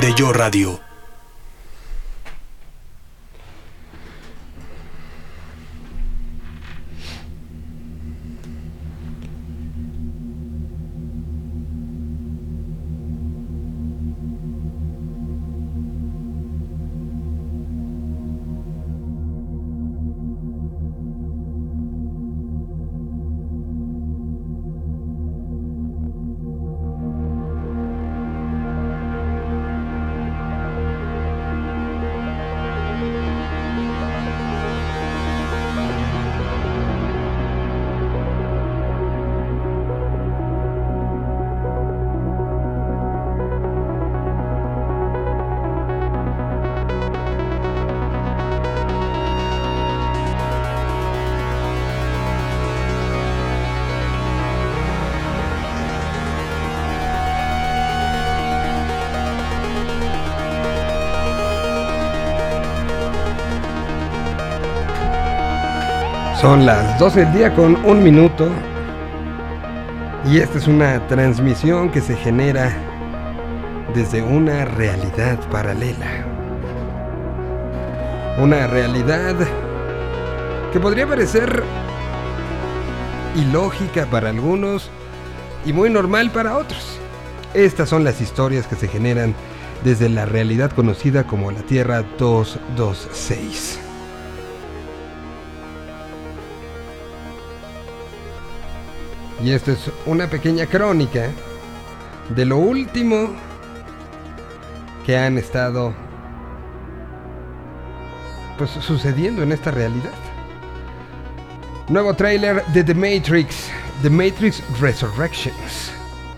de Yo Radio. Son las 12 del día con un minuto y esta es una transmisión que se genera desde una realidad paralela. Una realidad que podría parecer ilógica para algunos y muy normal para otros. Estas son las historias que se generan desde la realidad conocida como la Tierra 226. Y esta es una pequeña crónica de lo último que han estado pues sucediendo en esta realidad. Nuevo tráiler de The Matrix, The Matrix Resurrections,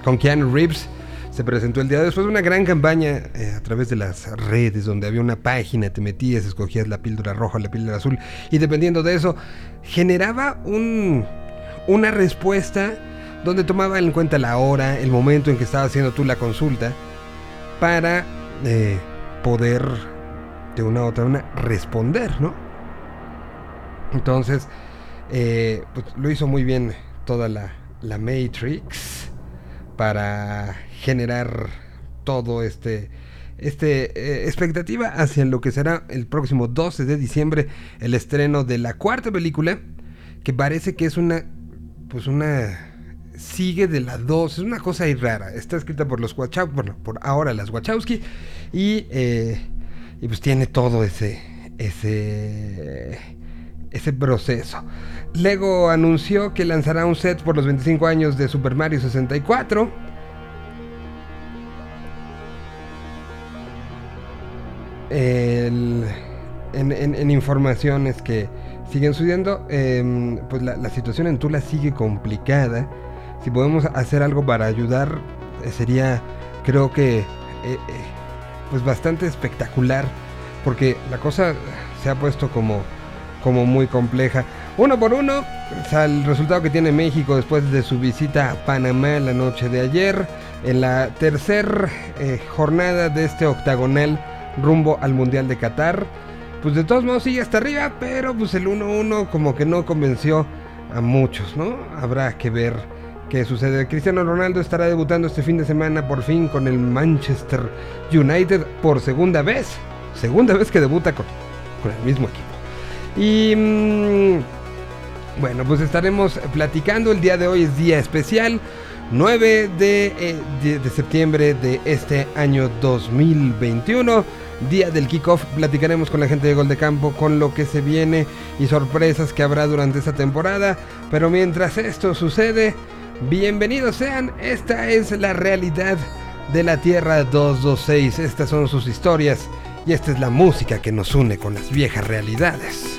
con Keanu Reeves. Se presentó el día después de una gran campaña eh, a través de las redes donde había una página, te metías, escogías la píldora roja la píldora azul y dependiendo de eso generaba un, una respuesta donde tomaba en cuenta la hora, el momento en que estaba haciendo tú la consulta, para eh, poder de una u otra manera responder, ¿no? Entonces, eh, pues, lo hizo muy bien toda la, la Matrix para generar todo este este eh, expectativa hacia lo que será el próximo 12 de diciembre el estreno de la cuarta película que parece que es una pues una sigue de la 2, es una cosa ahí rara. Está escrita por los Wachowski, bueno, por ahora las Wachowski y, eh, y pues tiene todo ese ese ese proceso. Lego anunció que lanzará un set por los 25 años de Super Mario 64. El, en, en, en informaciones que siguen subiendo, eh, pues la, situación en Tula sigue complicada. Si podemos hacer algo para ayudar, eh, sería, creo que, eh, eh, pues bastante espectacular, porque la cosa se ha puesto como, como muy compleja. Uno por uno, el resultado que tiene México después de su visita a Panamá la noche de ayer, en la tercera jornada de este octagonal rumbo al Mundial de Qatar pues de todos modos sigue hasta arriba, pero pues el 1-1 como que no convenció a muchos, ¿no? Habrá que ver qué sucede. Cristiano Ronaldo estará debutando este fin de semana por fin con el Manchester United por segunda vez. Segunda vez que debuta con, el mismo equipo. Y mmm, bueno, pues estaremos platicando. El día de hoy es día especial. 9 de, eh, de septiembre de este año 2021 día del kickoff. Platicaremos con la gente de Gol de Campo con lo que se viene y sorpresas que habrá durante esta temporada. Pero mientras esto sucede, bienvenidos sean. Esta es la realidad de la Tierra 226. Estas son sus historias y esta es la música que nos une con las viejas realidades.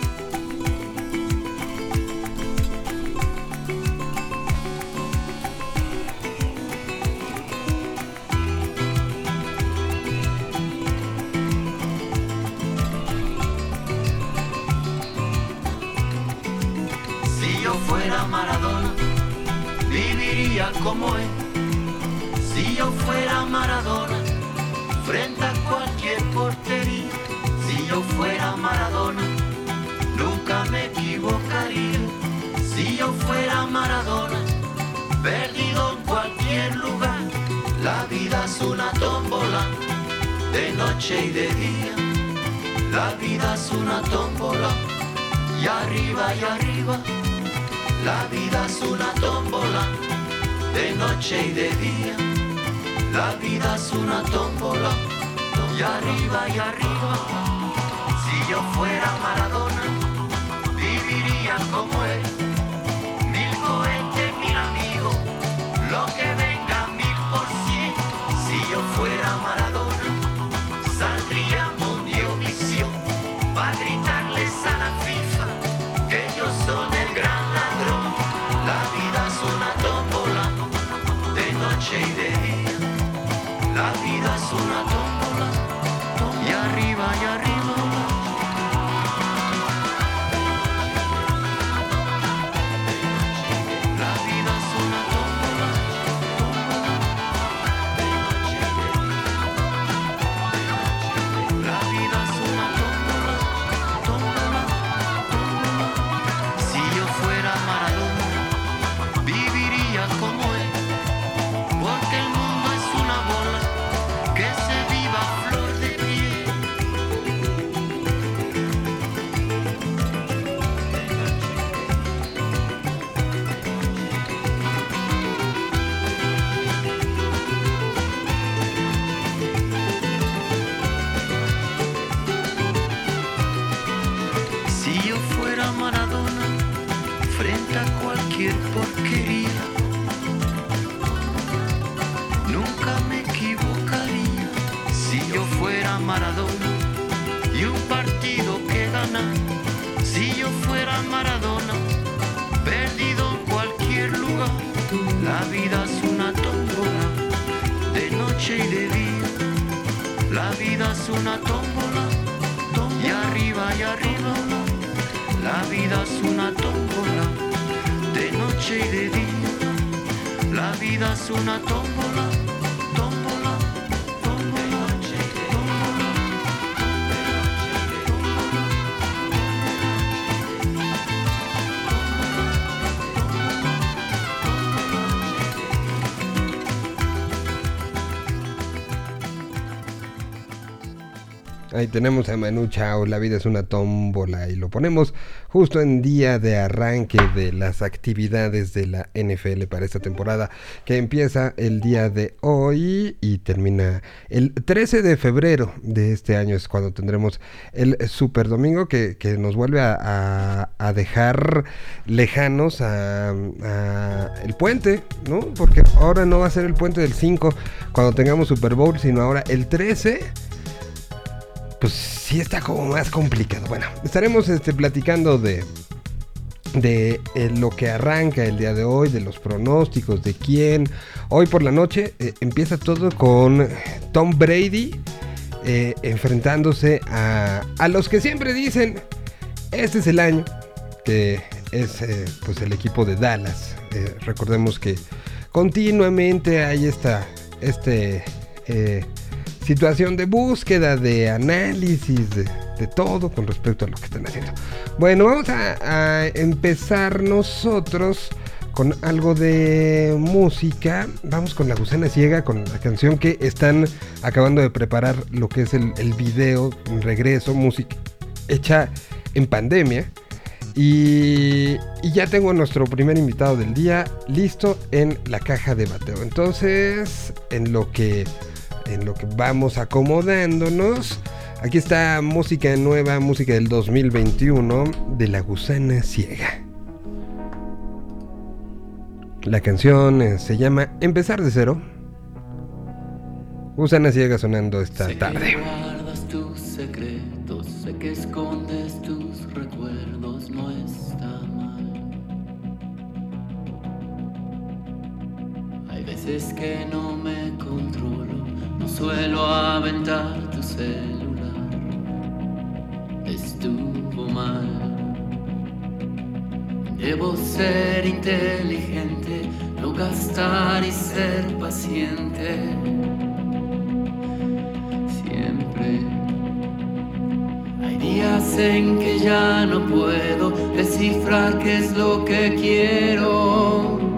Ahí tenemos a Manu Chao, la vida es una tómbola y lo ponemos justo en día de arranque de las actividades de la NFL para esta temporada que empieza el día de hoy y termina el 13 de febrero de este año es cuando tendremos el Super Domingo que, que nos vuelve a, a- dejar lejanos a, a el puente, ¿no? Porque ahora no va a ser el puente del 5 cuando tengamos Super Bowl, sino ahora el 13 pues sí está como más complicado. Bueno, estaremos este, platicando de, de eh, lo que arranca el día de hoy, de los pronósticos, de quién. Hoy por la noche eh, empieza todo con Tom Brady eh, enfrentándose a, a los que siempre dicen, este es el año, que es pues el equipo de Dallas. Recordemos que continuamente hay esta, este... situación de búsqueda, de análisis, de, de todo con respecto a lo que están haciendo. Bueno, vamos a, empezar nosotros con algo de música. Vamos con La Gusana Ciega, con la canción que están acabando de preparar lo que es el, el video, un regreso, música hecha en pandemia. Y, y ya tengo nuestro primer invitado del día listo en la caja de bateo. Entonces, en lo que en lo que vamos acomodándonos. Aquí está música nueva, música del 2021 de La Gusana Ciega. La canción eh, se llama Empezar de cero. Gusana Ciega sonando esta sé tarde. que guardas tus secretos, sé que escondes tus recuerdos, no está mal. Hay veces que no me controlo, suelo aventar tu celular. Estuvo mal. Debo ser inteligente, no gastar y ser paciente siempre. Hay días en que ya no puedo descifrar qué es lo que quiero.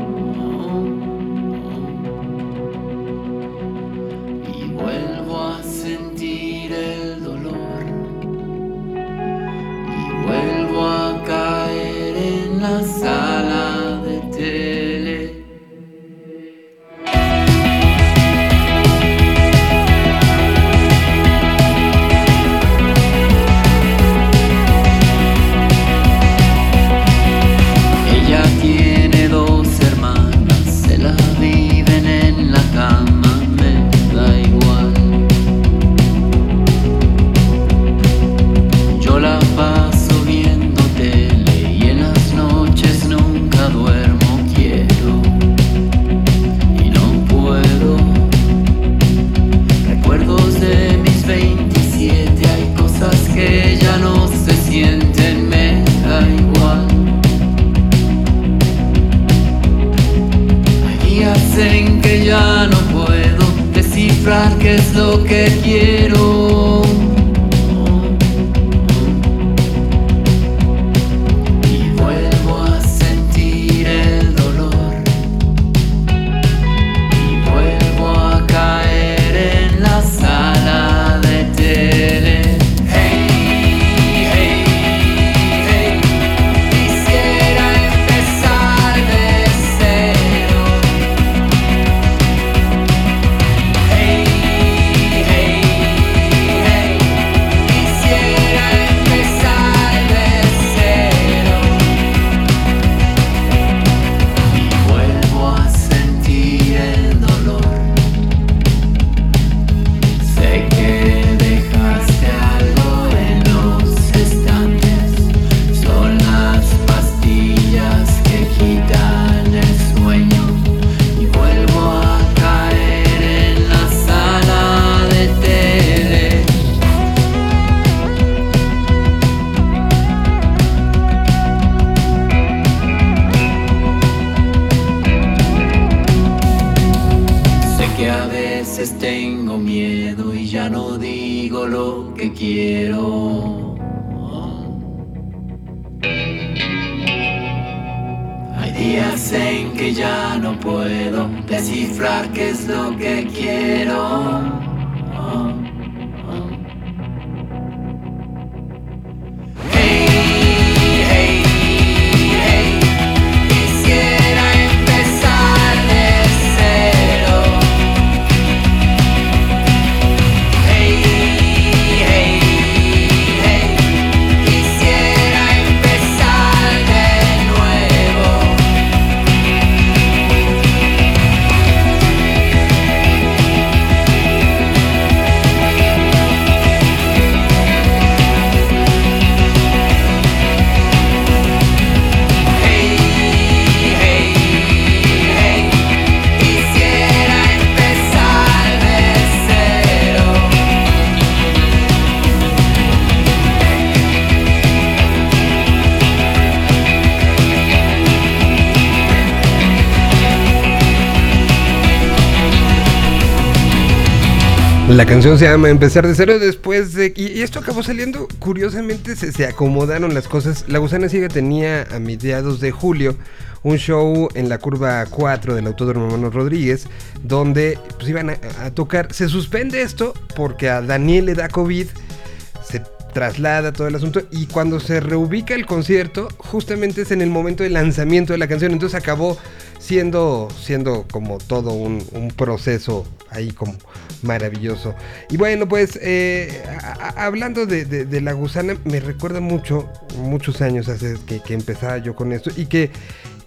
La canción se llama Empezar de cero después de... Y, esto acabó saliendo, curiosamente se, acomodaron las cosas. La Gusana Ciega tenía a mediados de julio un show en la curva 4 del Autódromo Hermano Rodríguez, donde pues, iban a, a, tocar. Se suspende esto porque a Daniel le da COVID, se traslada todo el asunto y cuando se reubica el concierto, justamente es en el momento del lanzamiento de la canción, entonces acabó siendo, siendo como todo un, proceso ahí como maravilloso. Y bueno, pues eh, hablando de, la gusana, me recuerda mucho, muchos años hace que, empezaba yo con esto y que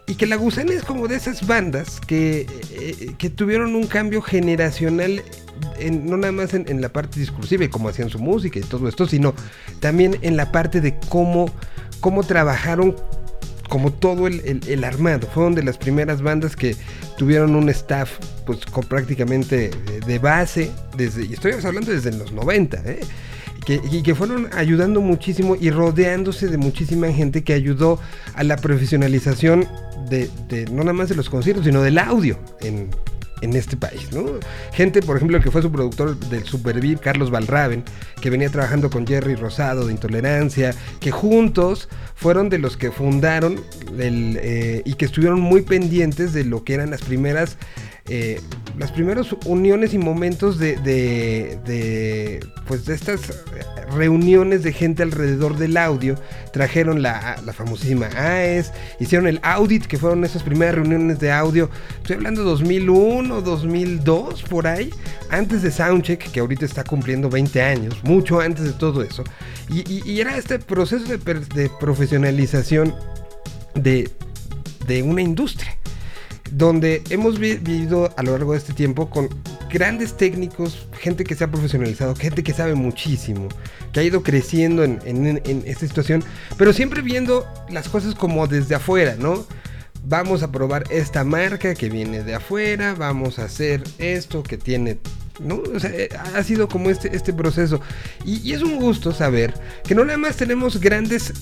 y que La Gusana es como de esas bandas que, eh, que tuvieron un cambio generacional, no nada más en, la parte discursiva y cómo hacían su música y todo esto, sino también en la parte de cómo, cómo trabajaron como todo el, armado. Fueron de las primeras bandas que tuvieron un staff pues con prácticamente de, base, desde, y estoy hablando desde los 90, ¿eh? y que fueron ayudando muchísimo y rodeándose de muchísima gente que ayudó a la profesionalización de, no nada más de los conciertos, sino del audio en, en este país, ¿no? Gente, por ejemplo, el que fue su productor del Superviv, Carlos Valraven, que venía trabajando con Jerry Rosado de Intolerancia, que juntos fueron de los que fundaron eh, y que estuvieron muy pendientes de lo que eran las primeras eh, las primeras uniones y momentos de, de, pues de estas reuniones de gente alrededor del audio. Trajeron la, la famosísima AES, hicieron el Audit, que fueron esas primeras reuniones de audio. Estoy hablando 2001, 2002, por ahí, antes de Soundcheck, que ahorita está cumpliendo 20 años, mucho antes de todo eso. Y, era este proceso de, de de, de una industria donde hemos vivido a lo largo de este tiempo con grandes técnicos, gente que se ha profesionalizado, gente que sabe muchísimo, que ha ido creciendo en, esta situación, pero siempre viendo las cosas como desde afuera, ¿no? Vamos a probar esta marca que viene de afuera, vamos a hacer esto que tiene ¿no? Eh, ha sido como este, este proceso. Y, y, es un gusto saber que no nada más tenemos grandes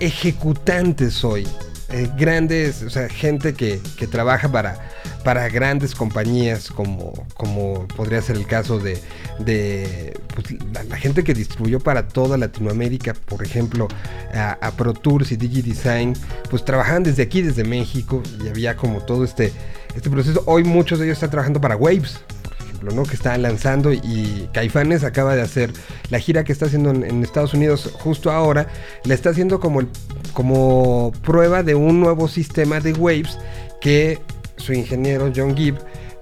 ejecutantes hoy, eh, grandes, o sea, gente que, trabaja para, para grandes compañías como, como podría ser el caso de, de pues, la, gente que distribuyó para toda Latinoamérica, por ejemplo, a, Pro Tours y DigiDesign, pues trabajaban desde aquí, desde México, y había como todo este, este proceso. Hoy muchos de ellos están trabajando para Waves, que está lanzando y Caifanes acaba de hacer la gira que está haciendo en, Estados Unidos justo ahora, la está haciendo como, como prueba de un nuevo sistema de Waves que su ingeniero John Gibb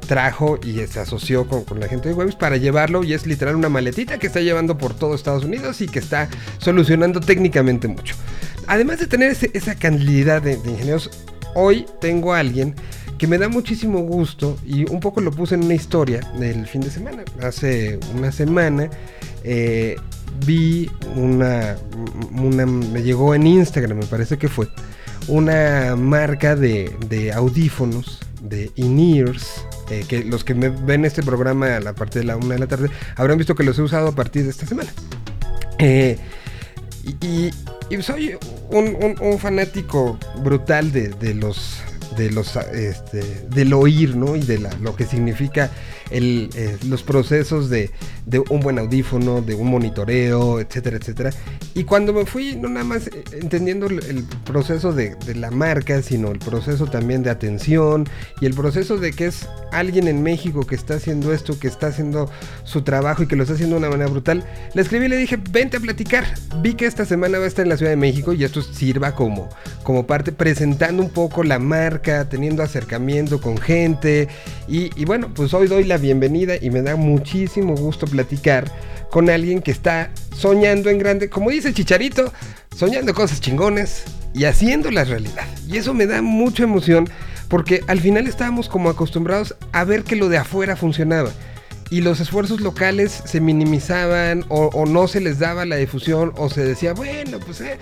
trajo y se asoció con, la gente de Waves para llevarlo y es literal una maletita que está llevando por todo Estados Unidos y que está solucionando técnicamente mucho. Además de tener esa cantidad de, de ingenieros, hoy tengo a alguien que me da muchísimo gusto y un poco lo puse en una historia del fin de semana. Hace una semana eh, vi una, me llegó en Instagram, me parece que fue, una marca de, audífonos de in-ears. Eh, que los que me ven este programa a la parte de la una de la tarde habrán visto que los he usado a partir de esta semana. Eh, y, soy un, fanático brutal de los de los este, del oír, ¿no? Y de lo que significa el, eh, los procesos de, de, un buen audífono, de un monitoreo, etcétera, etcétera. Y cuando me fui, no nada más eh, entendiendo el, proceso de, de, la marca, sino el proceso también de atención y el proceso de que es alguien en México que está haciendo esto, que está haciendo su trabajo y que lo está haciendo de una manera brutal, le escribí y le dije, vente a platicar. Vi que esta semana va a estar en la Ciudad de México y esto sirva como, como parte, presentando un poco la marca, teniendo acercamiento con gente. Y, y bueno, pues hoy doy la bienvenida y me da muchísimo gusto platicar con alguien que está soñando en grande, como dice Chicharito, soñando cosas chingones y haciéndolas realidad. Y eso me da mucha emoción porque al final estábamos como acostumbrados a ver que lo de afuera funcionaba. Y los esfuerzos locales se minimizaban o, no se les daba la difusión o se decía, bueno, pues eh,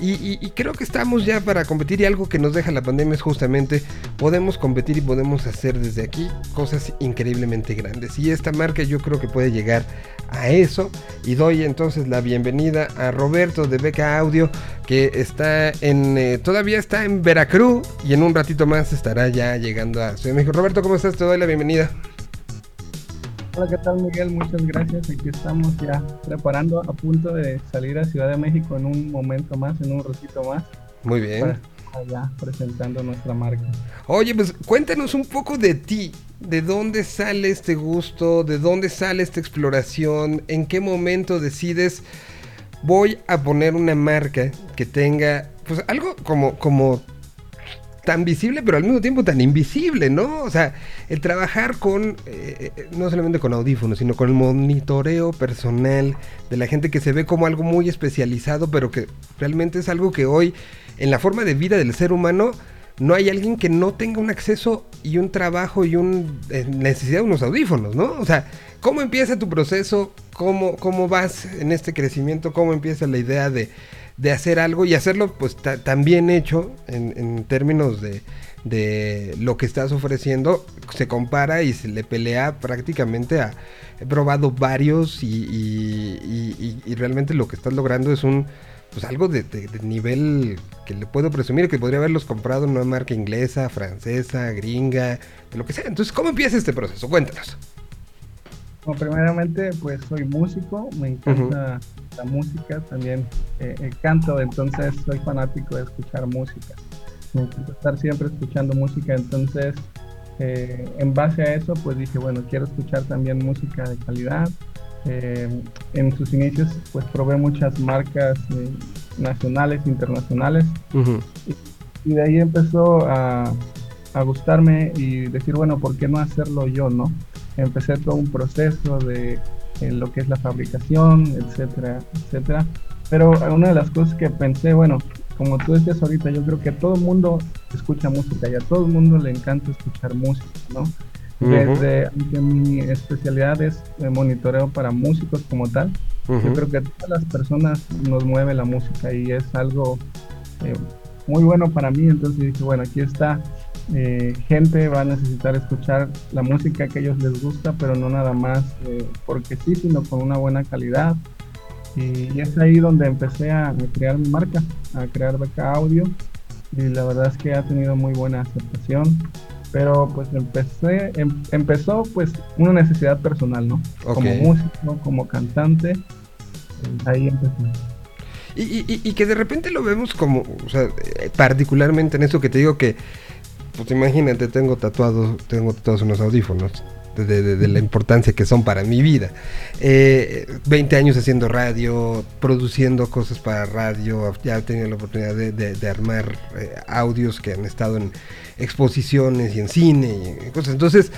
y, creo que estamos ya para competir y algo que nos deja la pandemia es justamente podemos competir y podemos hacer desde aquí cosas increíblemente grandes. Y esta marca yo creo que puede llegar a eso. Y doy entonces la bienvenida a Roberto de Beca Audio que está en, eh, todavía está en Veracruz y en un ratito más estará ya llegando a Ciudad de México. Roberto, ¿cómo estás? Te doy la bienvenida. Hola, ¿qué tal Miguel? Muchas gracias. Aquí estamos ya preparando a punto de salir a Ciudad de México en un momento más, en un ratito más. Muy bien. Allá presentando nuestra marca. Oye, pues cuéntanos un poco de ti. ¿De dónde sale este gusto? ¿De dónde sale esta exploración? ¿En qué momento decides voy a poner una marca que tenga pues algo como como tan visible, pero al mismo tiempo tan invisible, ¿no? O sea, el trabajar con, eh, eh, no solamente con audífonos, sino con el monitoreo personal de la gente que se ve como algo muy especializado, pero que realmente es algo que hoy, en la forma de vida del ser humano, no hay alguien que no tenga un acceso y un trabajo y una eh, necesidad de unos audífonos, ¿no? O sea, ¿cómo empieza tu proceso? ¿Cómo, cómo vas en este crecimiento? ¿Cómo empieza la idea de de hacer algo y hacerlo pues también hecho en, términos de, de, lo que estás ofreciendo se compara y se le pelea prácticamente a he probado varios y, realmente lo que estás logrando es un pues algo de, nivel que le puedo presumir que podría haberlos comprado en una marca inglesa, francesa, gringa, de lo que sea. Entonces, ¿cómo empieza este proceso? Cuéntanos. Bueno, primeramente, pues soy músico, me encanta la música, también eh, eh, canto, entonces soy fanático de escuchar música. Me encanta estar siempre escuchando música, entonces eh, en base a eso pues dije, bueno, quiero escuchar también música de calidad. en sus inicios pues probé muchas marcas nacionales, internacionales y, de ahí empezó a, a gustarme y decir, bueno, ¿por qué no hacerlo yo, no? Empecé todo un proceso de en lo que es la fabricación, etcétera, etcétera. Pero una de las cosas que pensé, bueno, como tú decías ahorita, yo creo que todo el mundo escucha música y a todo el mundo le encanta escuchar música, ¿no? Desde, aunque mi especialidad es monitoreo para músicos como tal, yo creo que a todas las personas nos mueve la música y es algo eh, muy bueno para mí, entonces dije, bueno, aquí está eh, gente va a necesitar escuchar la música que a ellos les gusta, pero no nada más eh, porque sí, sino con una buena calidad. Y, es ahí donde empecé a, crear mi marca, a crear Beca Audio. Y la verdad es que ha tenido muy buena aceptación. Pero pues empecé, em, empezó pues una necesidad personal, ¿no? Como músico, como cantante. ahí empecé. Y, y, que de repente lo vemos como, o sea, particularmente en eso que te digo que pues imagínate, tengo tatuados, tengo tatuados unos audífonos. De, la importancia que son para mi vida. 20 eh, años haciendo radio, produciendo cosas para radio, ya he tenido la oportunidad de, armar eh, audios que han estado en exposiciones y en cine y cosas. Entonces,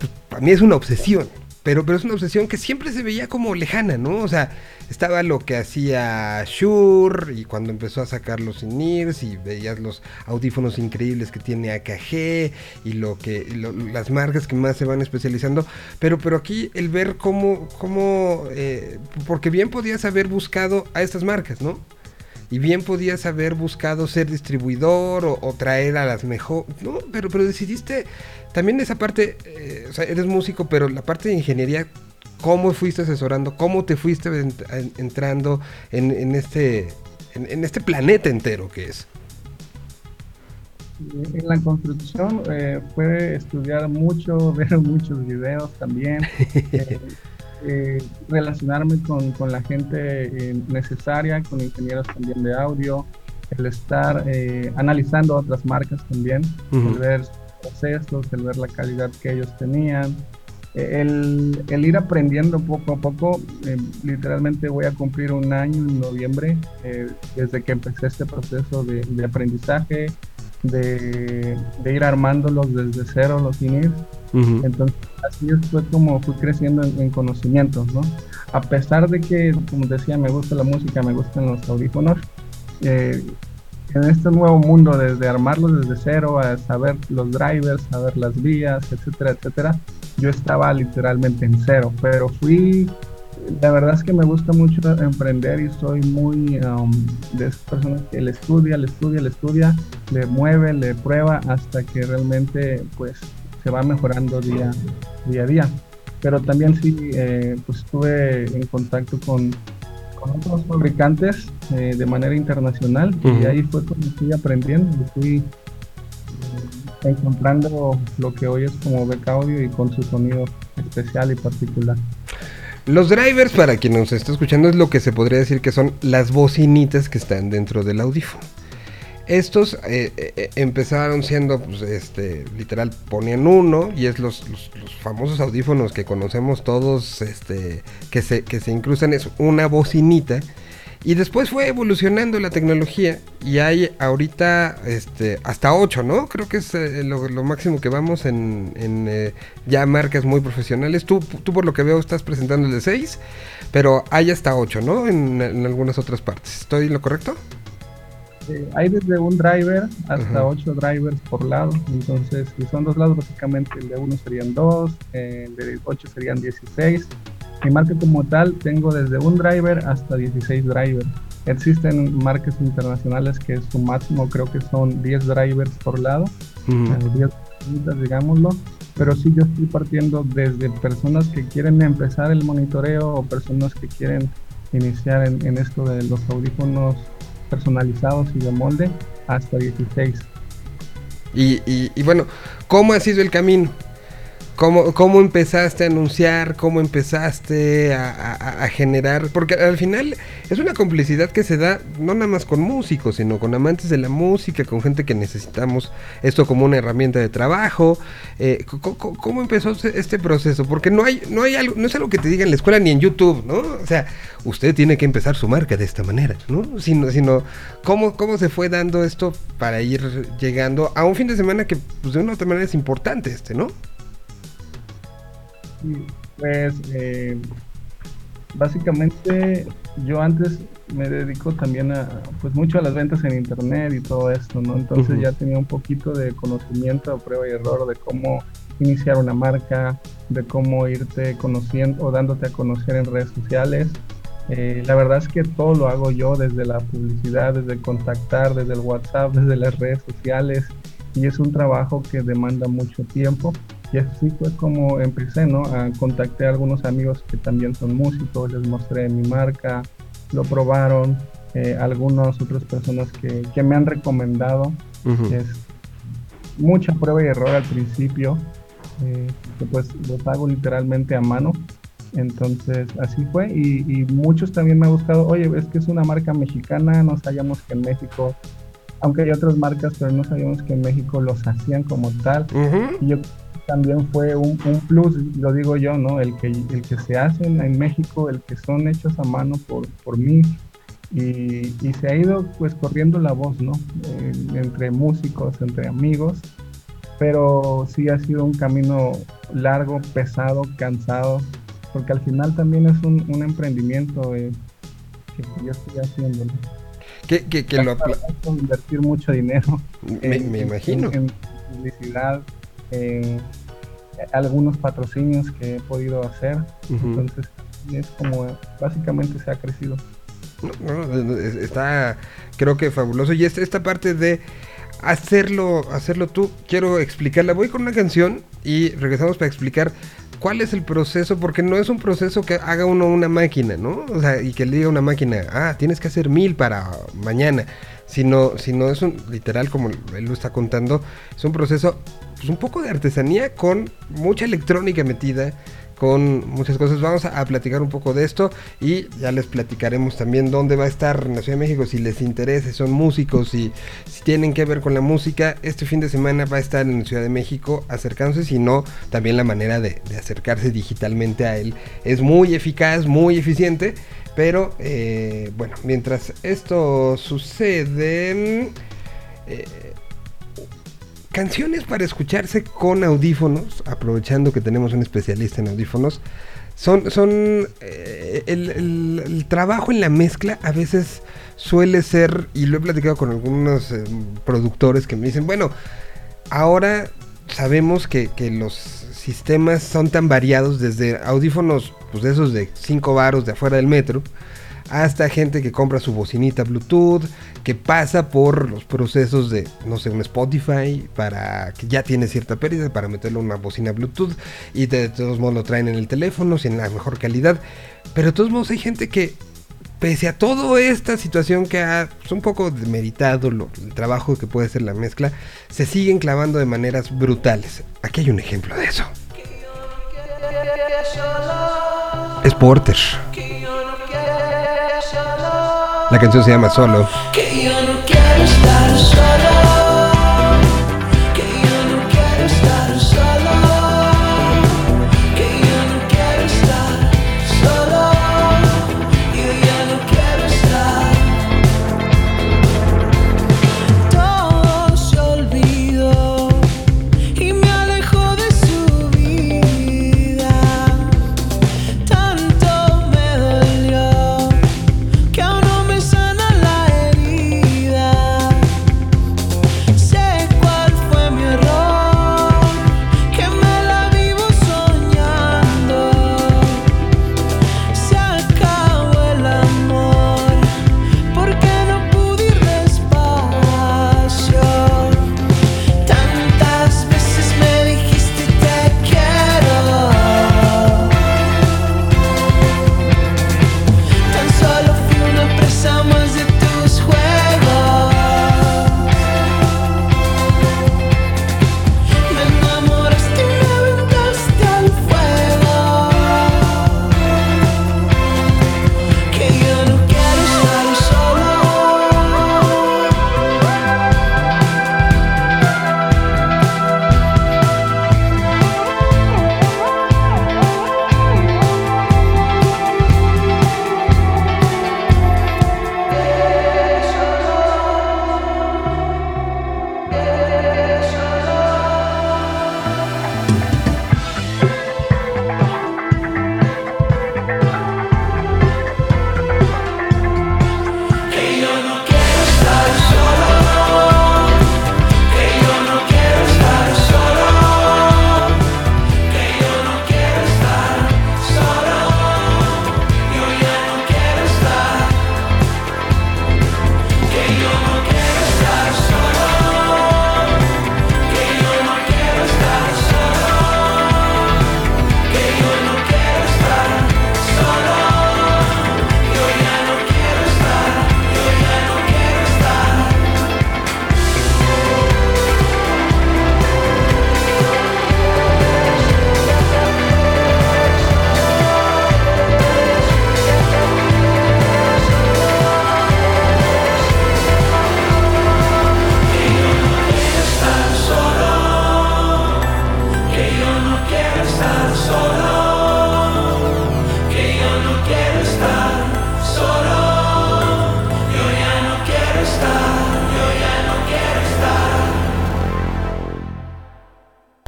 pues, para mí es una obsesión. Pero, pero es una obsesión que siempre se veía como lejana, ¿no? O sea, estaba lo que hacía Shure y cuando empezó a sacar los in y veías los audífonos increíbles que tiene AKG y lo que las marcas que más se van especializando. Pero, pero aquí el ver cómo, cómo eh, porque bien podías haber buscado a estas marcas, ¿no? Y bien podías haber buscado ser distribuidor o, traer a las mejores, ¿no? Pero, pero decidiste también esa parte, eh, o sea, eres músico, pero la parte de ingeniería, ¿cómo fuiste asesorando? ¿Cómo te fuiste entrando en, este, en, este planeta entero que es? En la construcción eh, fue estudiar mucho, ver muchos videos también, eh, eh, relacionarme con, con, la gente necesaria, con ingenieros también de audio, el estar analizando otras marcas también, el ver procesos, el ver la calidad que ellos tenían, el, el, ir aprendiendo poco a poco, literalmente voy a cumplir un año en noviembre desde que empecé este proceso de, de aprendizaje, de, ir armándolos desde cero los INIR. Entonces, así fue como fui creciendo en, conocimientos, ¿no? A pesar de que, como decía, me gusta la música, me gustan los audífonos, eh, en este nuevo mundo, desde armarlos desde cero, a saber los drivers, saber las vías, etcétera, etcétera, yo estaba literalmente en cero, pero fui la verdad es que me gusta mucho emprender y soy muy um, de esas personas que le estudia, le estudia, le estudia, le mueve, le prueba hasta que realmente pues se va mejorando día, día a día. Pero también sí, eh, pues estuve en contacto con, otros fabricantes eh, de manera internacional y ahí fue cuando fui aprendiendo fui encontrando lo que hoy es como Beca Audio y con su sonido especial y particular. Los drivers, para quien nos está escuchando, es lo que se podría decir que son las bocinitas que están dentro del audífono. Estos eh, eh, eh, empezaron siendo, pues, este, literal, ponían uno y es los, famosos audífonos que conocemos todos, este, que se, que se incrustan, es una bocinita y después fue evolucionando la tecnología y hay ahorita este, hasta 8, ¿no? Creo que es eh, lo, máximo que vamos en, eh, ya marcas muy profesionales. Tú, tú por lo que veo estás presentando el de 6, pero hay hasta 8, ¿no? En, algunas otras partes. ¿Estoy lo correcto? Eh, hay desde un driver hasta 8 drivers por lado. Entonces, si son dos lados, básicamente el de uno serían 2, el de 8 serían 16 mi marca como tal tengo desde un driver hasta 16 drivers. Existen marcas internacionales que su máximo creo que son 10 drivers por lado, 10 digámoslo, pero sí yo estoy partiendo desde personas que quieren empezar el monitoreo o personas que quieren iniciar en, esto de los audífonos personalizados y de molde hasta 16. Y, y, bueno, ¿cómo ha sido el camino? ¿Cómo, ¿Cómo, empezaste a anunciar? ¿Cómo empezaste a, generar? Porque al final es una complicidad que se da no nada más con músicos, sino con amantes de la música, con gente que necesitamos esto como una herramienta de trabajo. Eh, ¿cómo, empezó este proceso? Porque no hay, no hay algo, no es algo que te diga en la escuela ni en YouTube, ¿no? O sea, usted tiene que empezar su marca de esta manera, ¿no? Sino, sino ¿cómo, cómo se fue dando esto para ir llegando a un fin de semana que pues, de una u otra manera es importante este, ¿no? Pues eh, básicamente yo antes me dedico también a, pues mucho a las ventas en internet y todo esto, ¿no? Entonces ya tenía un poquito de conocimiento, prueba y error de cómo iniciar una marca, de cómo irte conociendo o dándote a conocer en redes sociales. Eh, la verdad es que todo lo hago yo desde la publicidad, desde contactar, desde el WhatsApp, desde las redes sociales y es un trabajo que demanda mucho tiempo y así fue como empecé, ¿no? A contacté a algunos amigos que también son músicos, les mostré mi marca, lo probaron, eh, algunas otras personas que, que, me han recomendado. es mucha prueba y error al principio, eh, que pues los hago literalmente a mano. Entonces así fue y, y, muchos también me ha buscado, oye, es que es una marca mexicana, no sabíamos que en México, aunque hay otras marcas, pero no sabíamos que en México los hacían como tal. Y yo también fue un, plus, lo digo yo, ¿no? El que, el que se hacen en México, el que son hechos a mano por, por mí. Y, y se ha ido pues corriendo la voz, ¿no? Eh, entre músicos, entre amigos. Pero sí ha sido un camino largo, pesado, cansado, porque al final también es un, un emprendimiento eh, que yo estoy haciendo. Que, que, que lo invertir mucho dinero. Me, me imagino. En, publicidad, en algunos patrocinios que he podido hacer. Entonces, es como básicamente se ha crecido. está, creo que fabuloso. Y esta, esta parte de hacerlo, hacerlo tú, quiero explicarla. Voy con una canción y regresamos para explicar cuál es el proceso, porque no es un proceso que haga uno una máquina, ¿no? O sea, y que le diga a una máquina, ah, tienes que hacer mil para mañana. Sino, sino es un, literal, como él lo está contando, es un proceso, pues un poco de artesanía con mucha electrónica metida, con muchas cosas. Vamos a, platicar un poco de esto y ya les platicaremos también dónde va a estar en la Ciudad de México, si les interesa, si son músicos, y si tienen que ver con la música. Este fin de semana va a estar en la Ciudad de México acercándose, si no, también la manera de, acercarse digitalmente a él es muy eficaz, muy eficiente. Pero eh, bueno, mientras esto sucede... Eh, canciones para escucharse con audífonos, aprovechando que tenemos un especialista en audífonos, son, son eh, el, trabajo en la mezcla a veces suele ser, y lo he platicado con algunos productores que me dicen, bueno, ahora sabemos que, que, los sistemas son tan variados desde audífonos, pues de esos de 5 baros de afuera del metro, hasta gente que compra su bocinita Bluetooth, que pasa por los procesos de, no sé, un Spotify, para que ya tiene cierta pérdida, para meterle una bocina Bluetooth, y de, todos modos lo traen en el teléfono, sin la mejor calidad. Pero de todos modos hay gente que, pese a toda esta situación que ha pues, un poco demeritado lo, el trabajo que puede ser la mezcla, se siguen clavando de maneras brutales. Aquí hay un ejemplo de eso. Es Porter. La canción se llama Solo.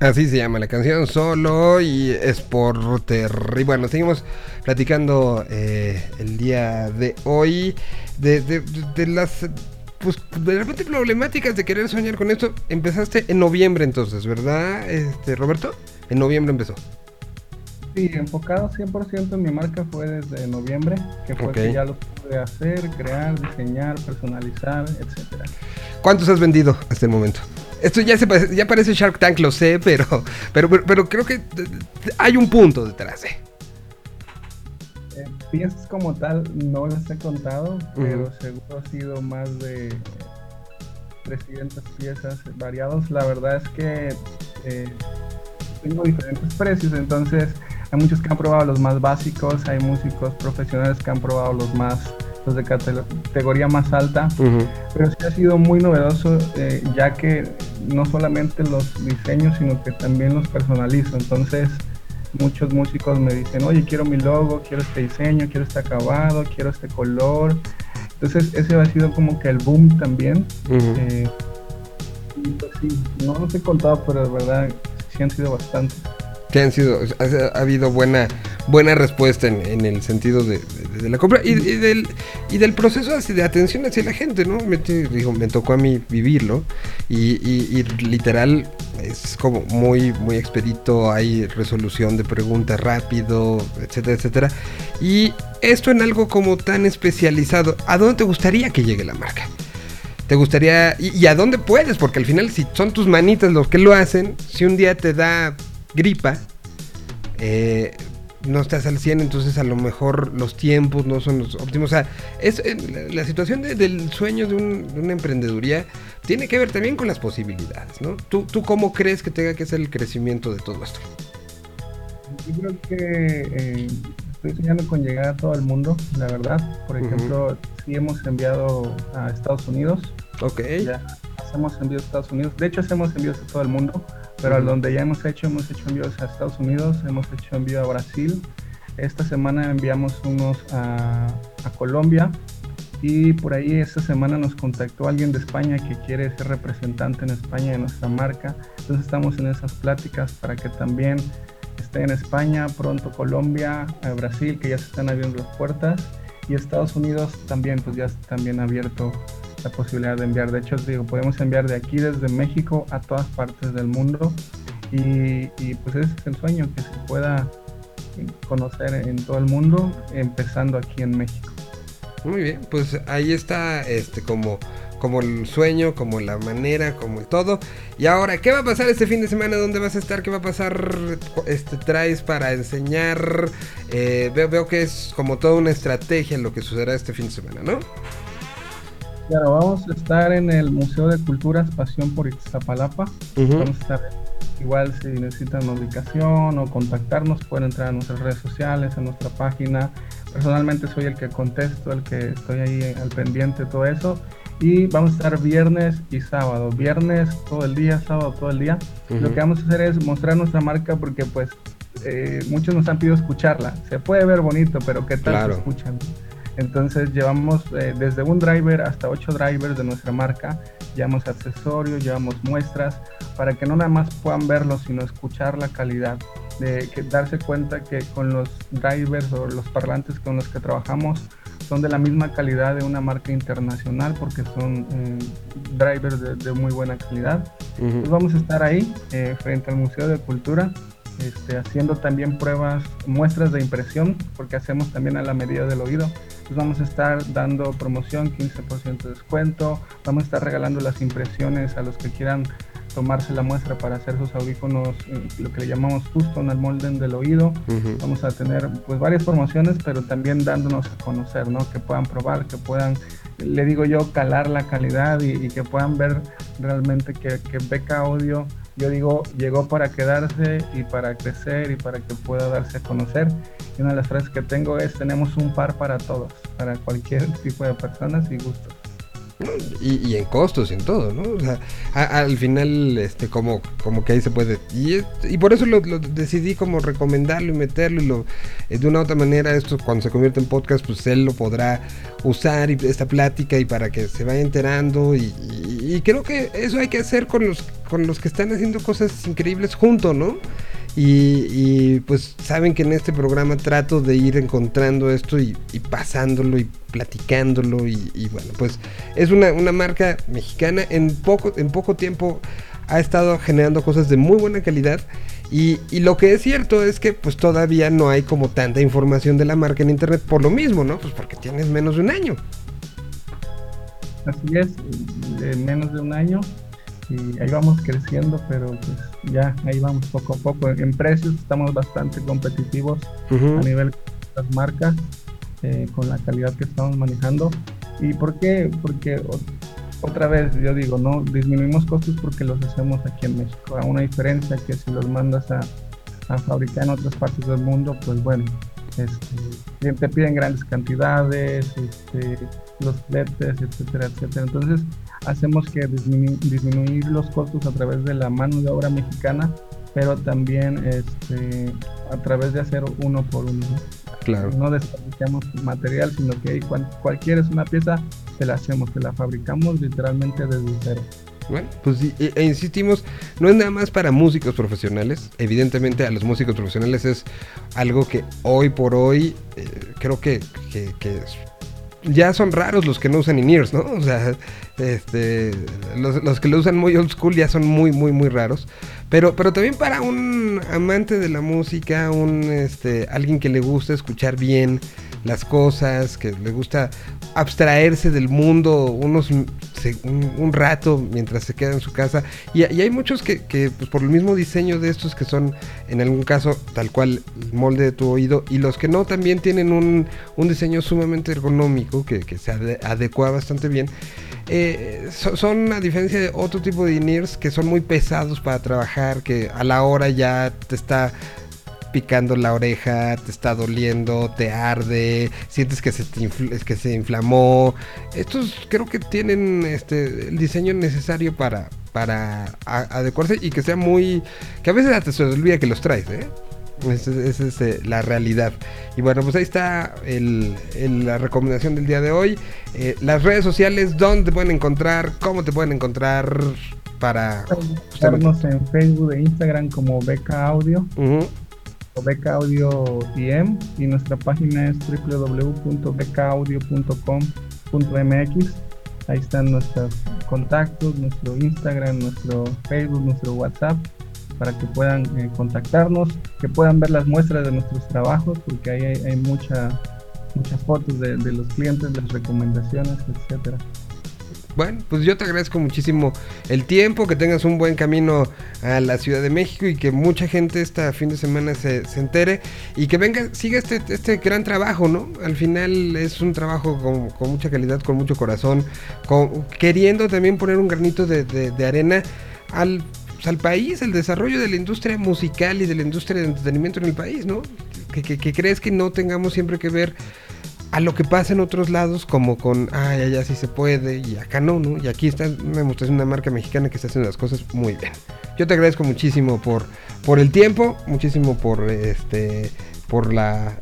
Así se llama la canción, solo y es por Y bueno, seguimos platicando eh, el día de hoy de, las pues de repente problemáticas de querer soñar con esto. Empezaste en noviembre entonces, ¿verdad, este, Roberto? En noviembre empezó. Sí, enfocado 100% en mi marca fue desde noviembre, que fue que ya lo pude hacer, crear, diseñar, personalizar, etcétera. ¿Cuántos has vendido hasta el momento? Esto ya, se parece, ya parece Shark Tank, lo sé, pero, pero, pero, creo que hay un punto detrás. ¿eh? piezas como tal no las he contado, pero seguro ha sido más de 300 piezas variados. La verdad es que eh, tengo diferentes precios, entonces hay muchos que han probado los más básicos, hay músicos profesionales que han probado los más los de categoría más alta, pero sí ha sido muy novedoso eh, ya que no solamente los diseños, sino que también los personalizo. Entonces, muchos músicos me dicen, oye, quiero mi logo, quiero este diseño, quiero este acabado, quiero este color. Entonces, ese ha sido como que el boom también. Eh, y pues sí, no los he contado, pero de verdad sí han sido bastantes que han sido, ha, habido buena, buena respuesta en, el sentido de, la compra y, del, y del proceso de atención hacia la gente, ¿no? Me, me tocó a mí vivirlo y, literal es como muy, muy expedito, hay resolución de preguntas rápido, etcétera, etcétera. Y esto en algo como tan especializado, ¿a dónde te gustaría que llegue la marca? ¿Te gustaría, y, y a dónde puedes? Porque al final si son tus manitas los que lo hacen, si un día te da gripa, eh, no estás al 100, entonces a lo mejor los tiempos no son los óptimos. O sea, es, eh, la situación del sueño de, una emprendeduría tiene que ver también con las posibilidades, ¿no? ¿Tú, ¿Tú cómo crees que tenga que ser el crecimiento de todo esto? Yo creo que eh, estoy soñando con llegar a todo el mundo, la verdad. Por ejemplo, si hemos enviado a Estados Unidos. Ok. Ya hacemos envíos a Estados Unidos. De hecho, hacemos envíos a todo el mundo pero al donde ya hemos hecho, hemos hecho envíos a Estados Unidos, hemos hecho envío a Brasil. Esta semana enviamos unos a, Colombia y por ahí esta semana nos contactó alguien de España que quiere ser representante en España de nuestra marca. Entonces estamos en esas pláticas para que también esté en España, pronto Colombia, Brasil, que ya se están abriendo las puertas y Estados Unidos también, pues ya también abierto la posibilidad de enviar. De hecho, digo, podemos enviar de aquí desde México a todas partes del mundo y, pues ese es el sueño, que se pueda conocer en todo el mundo, empezando aquí en México. Muy bien, pues ahí está este como como el sueño, como la manera, como el todo. Y ahora, ¿qué va a pasar este fin de semana? ¿Dónde vas a estar? ¿Qué va a pasar? Este, ¿Traes para enseñar? Eh, veo, veo que es como toda una estrategia lo que sucederá este fin de semana, ¿no? Claro, vamos a estar en el Museo de Culturas Pasión por Ixtapalapa. Vamos a estar igual si necesitan ubicación o contactarnos, pueden entrar a nuestras redes sociales, a nuestra página. Personalmente soy el que contesto, el que estoy ahí al pendiente todo eso. Y vamos a estar viernes y sábado. Viernes todo el día, sábado todo el día. Lo que vamos a hacer es mostrar nuestra marca porque pues eh, muchos nos han pedido escucharla. Se puede ver bonito, pero ¿qué tal se escuchan? Entonces llevamos eh, desde un driver hasta ocho drivers de nuestra marca, llevamos accesorios, llevamos muestras, para que no nada más puedan verlo, sino escuchar la calidad, de que, darse cuenta que con los drivers o los parlantes con los que trabajamos son de la misma calidad de una marca internacional porque son eh, drivers de, muy buena calidad. Entonces vamos a estar ahí eh, frente al Museo de Cultura este, haciendo también pruebas, muestras de impresión, porque hacemos también a la medida del oído. Pues vamos a estar dando promoción, 15% de descuento, vamos a estar regalando las impresiones a los que quieran tomarse la muestra para hacer sus audífonos, eh, lo que le llamamos custom al molden del oído. Vamos a tener pues varias promociones, pero también dándonos a conocer, ¿no? Que puedan probar, que puedan, le digo yo, calar la calidad y, que puedan ver realmente que, que Beca Audio yo digo, llegó para quedarse y para crecer y para que pueda darse a conocer. Y una de las frases que tengo es, tenemos un par para todos, para cualquier tipo de personas y gustos. Y, en costos y en todo, ¿no? O sea, al final, este, como, como que ahí se puede. Y, y por eso lo, decidí como recomendarlo y meterlo. Y lo, eh, de una u otra manera, esto cuando se convierte en podcast, pues él lo podrá usar y esta plática y para que se vaya enterando. Y, y creo que eso hay que hacer con los, con los que están haciendo cosas increíbles junto, ¿no? Y, pues saben que en este programa trato de ir encontrando esto y, pasándolo y platicándolo. Y, bueno, pues es una, marca mexicana. En poco, en poco tiempo ha estado generando cosas de muy buena calidad. Y, lo que es cierto es que pues todavía no hay como tanta información de la marca en internet por lo mismo, ¿no? Pues porque tienes menos de un año. Así es, de menos de un año y ahí vamos creciendo, pero pues ya ahí vamos poco a poco. En precios estamos bastante competitivos a nivel de las marcas, eh, con la calidad que estamos manejando. ¿Y por qué? Porque otra vez, yo digo, no disminuimos costos porque los hacemos aquí en México. A una diferencia que si los mandas a, a fabricar en otras partes del mundo, pues bueno, este, te piden grandes cantidades, este, los fletes, etcétera, etcétera. Entonces, hacemos que disminuir los costos a través de la mano de obra mexicana, pero también este, a través de hacer uno por uno. Claro. No desperdiciamos material, sino que cualquier es una pieza, te la hacemos, te la fabricamos literalmente desde cero. Bueno, pues e, insistimos, no es nada más para músicos profesionales. Evidentemente a los músicos profesionales es algo que hoy por hoy eh, creo que, que, que, ya son raros los que no usan in-ears, ¿no? O sea, este, los, que lo usan muy old school ya son muy, muy, muy raros. Pero, pero también para un amante de la música, un, este, alguien que le gusta escuchar bien las cosas, que le gusta abstraerse del mundo unos un, rato mientras se queda en su casa. Y, hay muchos que, pues, por el mismo diseño de estos que son en algún caso tal cual el molde de tu oído y los que no también tienen un, un diseño sumamente ergonómico que, que se adecua bastante bien. Eh, son a diferencia de otro tipo de in que son muy pesados para trabajar, que a la hora ya te está picando la oreja, te está doliendo, te arde, sientes que se, que se inflamó. Estos creo que tienen este, el diseño necesario para, para adecuarse y que sea muy... que a veces te se olvida que los traes, ¿eh? Esa es, eh, la realidad. Y bueno, pues ahí está la recomendación del día de hoy. Eh, las redes sociales, ¿dónde te pueden encontrar? ¿Cómo te pueden encontrar? Para buscarnos en Facebook e Instagram como Beca Audio Beca Audio TM y nuestra página es www.becaudio.com.mx ahí están nuestros contactos, nuestro Instagram, nuestro Facebook, nuestro WhatsApp para que puedan eh, contactarnos, que puedan ver las muestras de nuestros trabajos, porque ahí hay, muchas fotos de, los clientes, las recomendaciones, etcétera. Bueno, pues yo te agradezco muchísimo el tiempo, que tengas un buen camino a la Ciudad de México y que mucha gente este fin de semana se, entere y que venga, siga este, este gran trabajo, ¿no? Al final es un trabajo con, mucha calidad, con mucho corazón, queriendo también poner un granito de arena al pues, al país, el desarrollo de la industria musical y de la industria de entretenimiento en el país, ¿no? Que, crees que no tengamos siempre que ver a lo que pasa en otros lados como con, ay, allá sí se puede y acá no, ¿no? Y aquí está una demostración de una marca mexicana que está haciendo las cosas muy bien. Yo te agradezco muchísimo por, por el tiempo, muchísimo por este por la,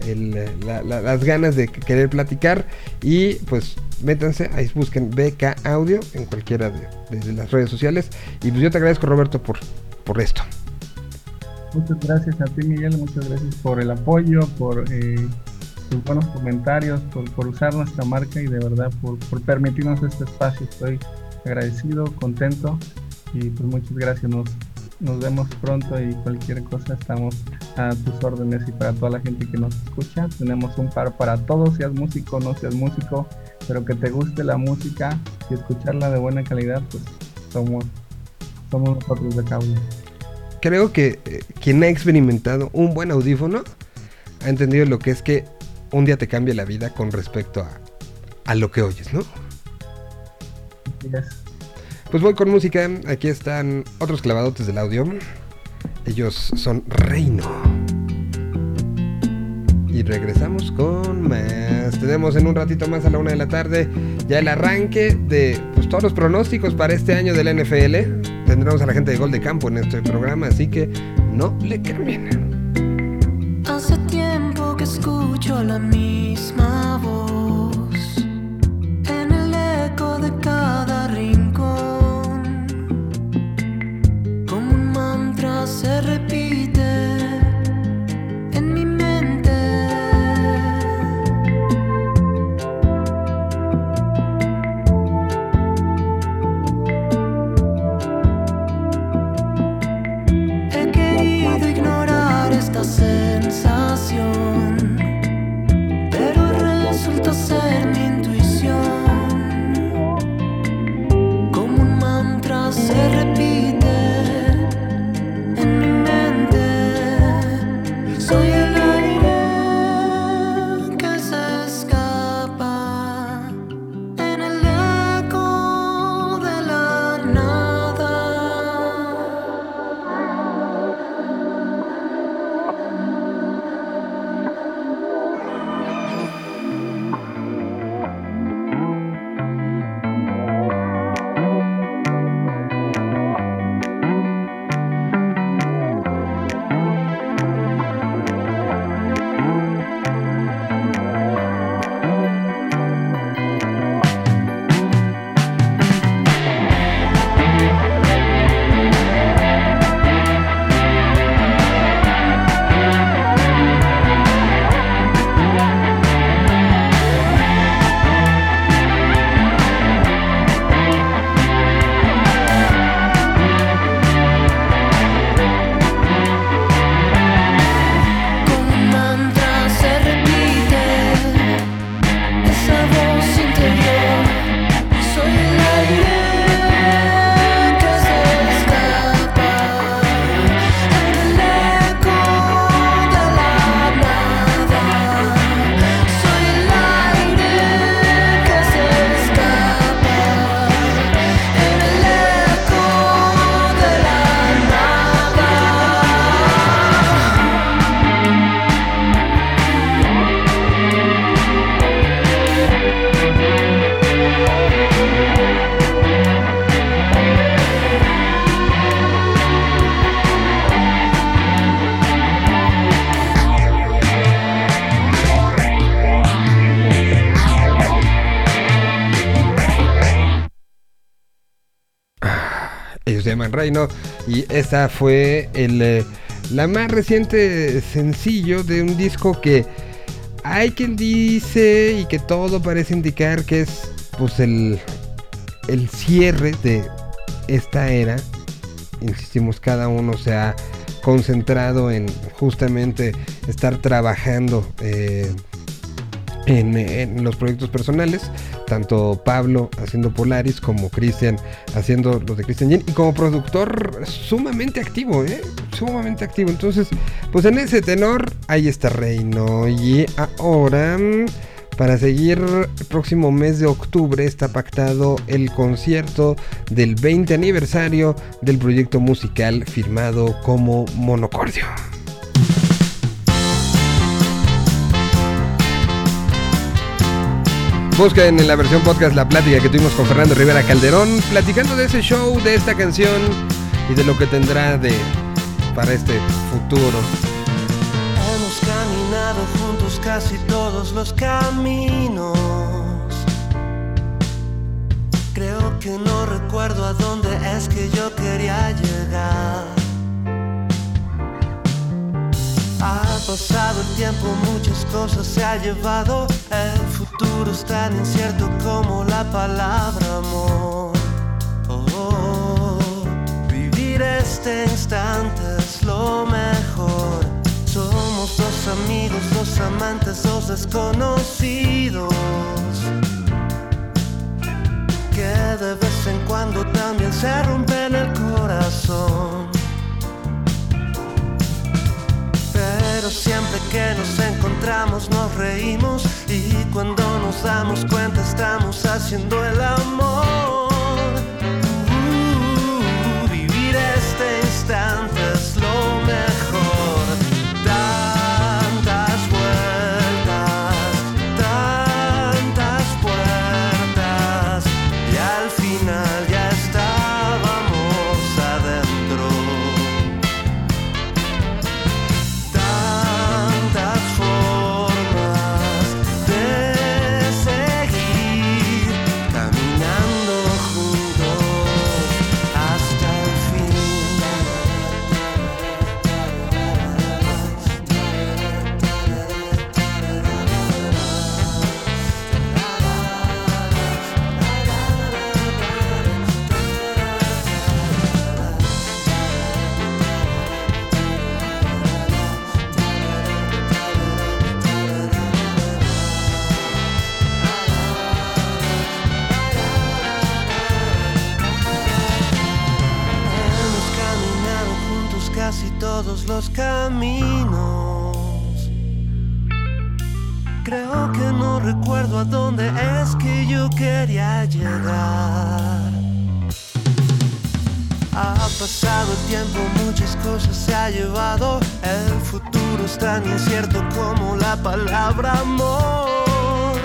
las ganas de querer platicar y pues métanse, ahí busquen BK Audio en cualquiera de, las redes sociales y pues yo te agradezco Roberto por, por esto. Muchas gracias a ti Miguel, muchas gracias por el apoyo, por eh, tus buenos comentarios, por, por, usar nuestra marca y de verdad por, por permitirnos este espacio. Estoy agradecido, contento y pues muchas gracias. Nos, nos vemos pronto y cualquier cosa estamos a tus órdenes y para toda la gente que nos escucha. Tenemos un par para todos, seas músico, no seas músico, pero que te guste la música y escucharla de buena calidad, pues somos, somos nosotros de cabo. Creo que eh, quien ha experimentado un buen audífono ha entendido lo que es que un día te cambia la vida con respecto a, a lo que oyes, ¿no? Pues voy con música. Aquí están otros clavadotes del audio. Ellos son Reino. Y regresamos con más. Tenemos en un ratito más a la una de la tarde ya el arranque de pues, todos los pronósticos para este año del NFL. Tendremos a la gente de Gol de Campo en este programa, así que no le cambien. Escucho la misma voz en el eco de cada rincón. Como un mantra se repite. Y esta fue eh, la más reciente sencillo de un disco que hay quien dice y que todo parece indicar que es pues el, el cierre de esta era. Insistimos, cada uno se ha concentrado en justamente estar trabajando eh, en, los proyectos personales, tanto Pablo haciendo Polaris como Cristian haciendo los de Christian Jean y como productor sumamente activo, ¿eh? sumamente activo. Entonces, pues en ese tenor, ahí está Reino. Y ahora, para seguir el próximo mes de octubre, está pactado el concierto del 20 aniversario del proyecto musical firmado como Monocordio. Busquen en la versión podcast la plática que tuvimos con Fernando Rivera Calderón, platicando de ese show, de esta canción y de lo que tendrá de para este futuro. Hemos caminado juntos casi todos los caminos. Creo que no recuerdo a dónde es que yo quería llegar. Ha pasado el tiempo, muchas cosas se ha llevado. El futuro es tan incierto como la palabra amor. Oh, vivir este instante es lo mejor. Somos dos amigos, dos amantes, dos desconocidos. Que de vez en cuando también se rompen el corazón. Siempre que nos encontramos nos reímos y cuando nos damos cuenta estamos haciendo el amor. Los caminos. Creo que no recuerdo a dónde es que yo quería llegar. Ha pasado el tiempo, muchas cosas se ha llevado. El futuro es tan incierto como la palabra amor.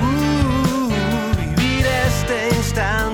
Uh, vivir este instante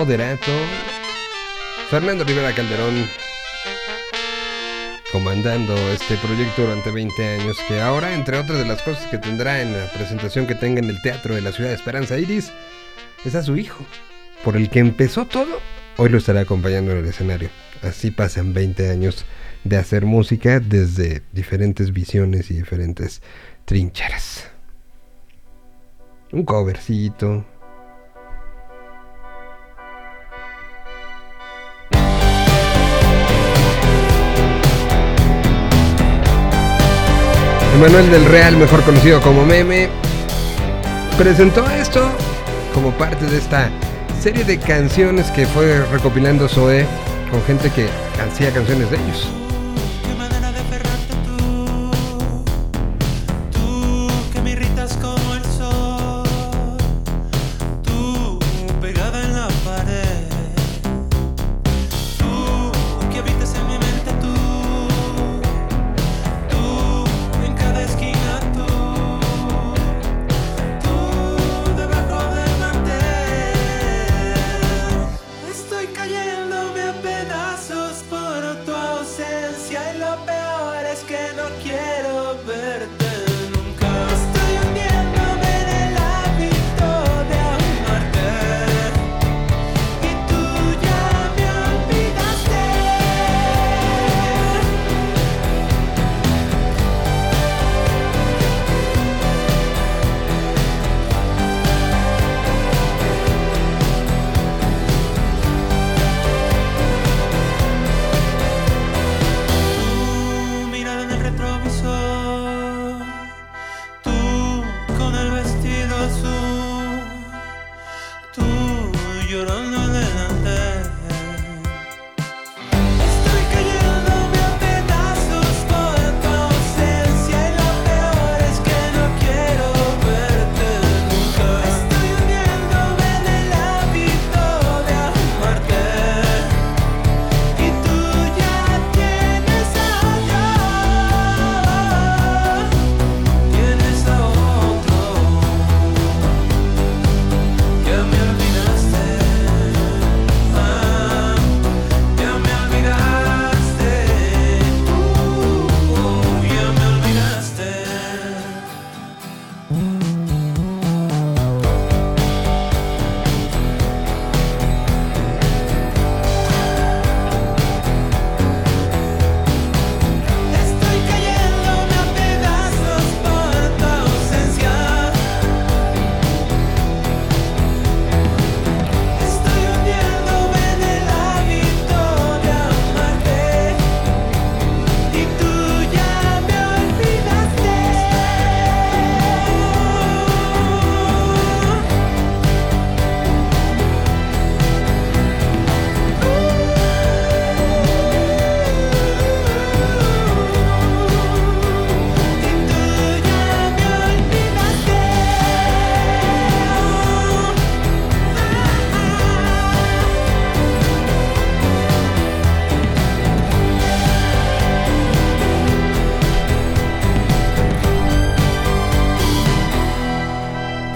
Moderato. Fernando Rivera Calderón comandando este proyecto durante 20 años, que ahora, entre otras de las cosas que tendrá en la presentación que tenga en el Teatro de la Ciudad de Esperanza Iris, es a su hijo, por el que empezó todo, hoy lo estará acompañando en el escenario. Así pasan 20 años de hacer música desde diferentes visiones y diferentes trincheras. Un covercito, Manuel del Real, mejor conocido como Meme, presentó esto como parte de esta serie de canciones que fue recopilando Zoe con gente que hacía canciones de ellos.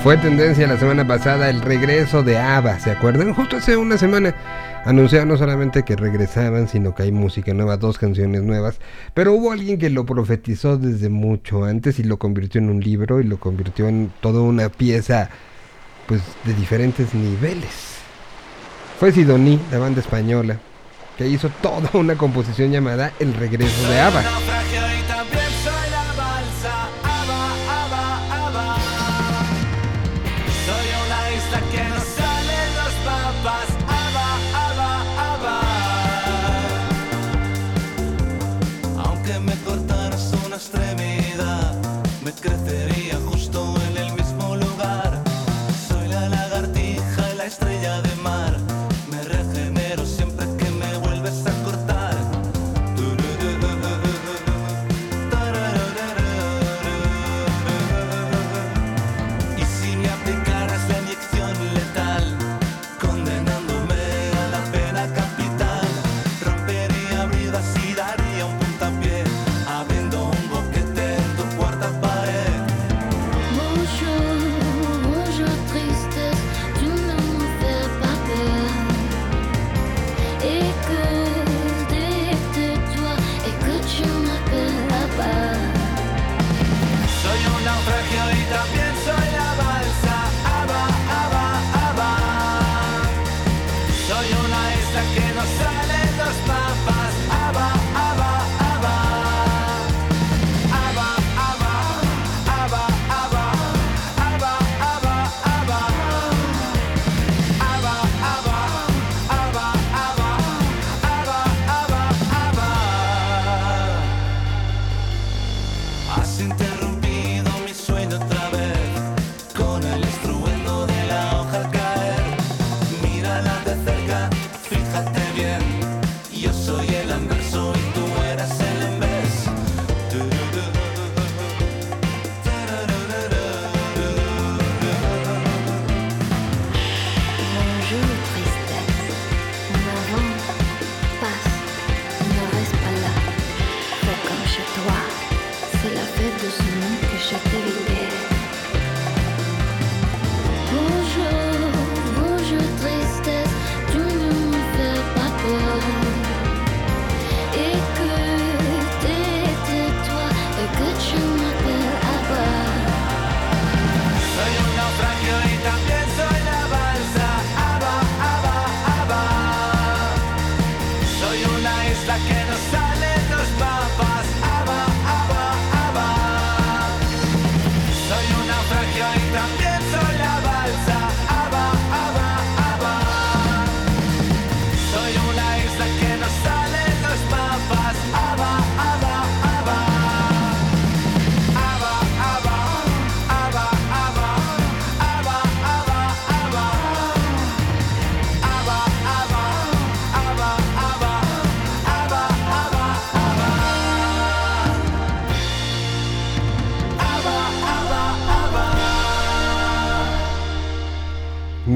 Fue tendencia la semana pasada el regreso de ABBA, ¿se acuerdan? Justo hace una semana anunciaron no solamente que regresaban, sino que hay música nueva, dos canciones nuevas, pero hubo alguien que lo profetizó desde mucho antes y lo convirtió en un libro y lo convirtió en toda una pieza pues de diferentes niveles. Fue Sidoní, la banda española, que hizo toda una composición llamada El regreso de ABBA.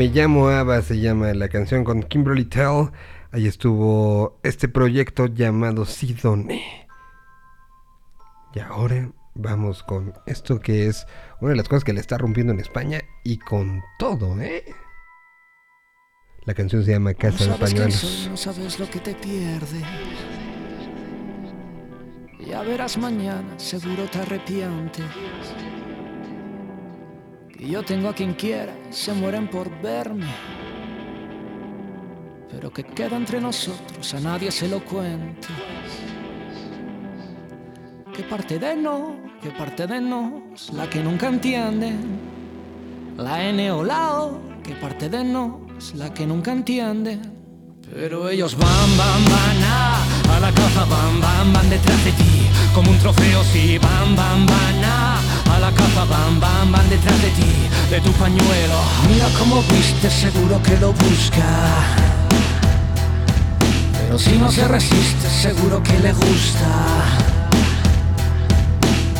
Me llamo Ava, se llama la canción con Kimberly Tell. Ahí estuvo este proyecto llamado Sidone. Y ahora vamos con esto que es una de las cosas que le está rompiendo en España y con todo, ¿eh? La canción se llama Casa de Pañuelos. no sabes lo que te pierdes. Ya verás mañana, seguro te arrepientes. Y yo tengo a quien quiera, se mueren por verme. Pero que queda entre nosotros, a nadie se lo cuente. Que parte de no, que parte de nos, la que nunca entienden. La N o la O, que parte de nos, la que nunca entienden. Pero ellos van, van, van a, a la caza, van, van, van detrás de ti. Como un trofeo, sí, van, van, van a, a la caza, van, van, van detrás de ti, de tu pañuelo. Mira cómo viste, seguro que lo busca. Pero si no se resiste, seguro que le gusta.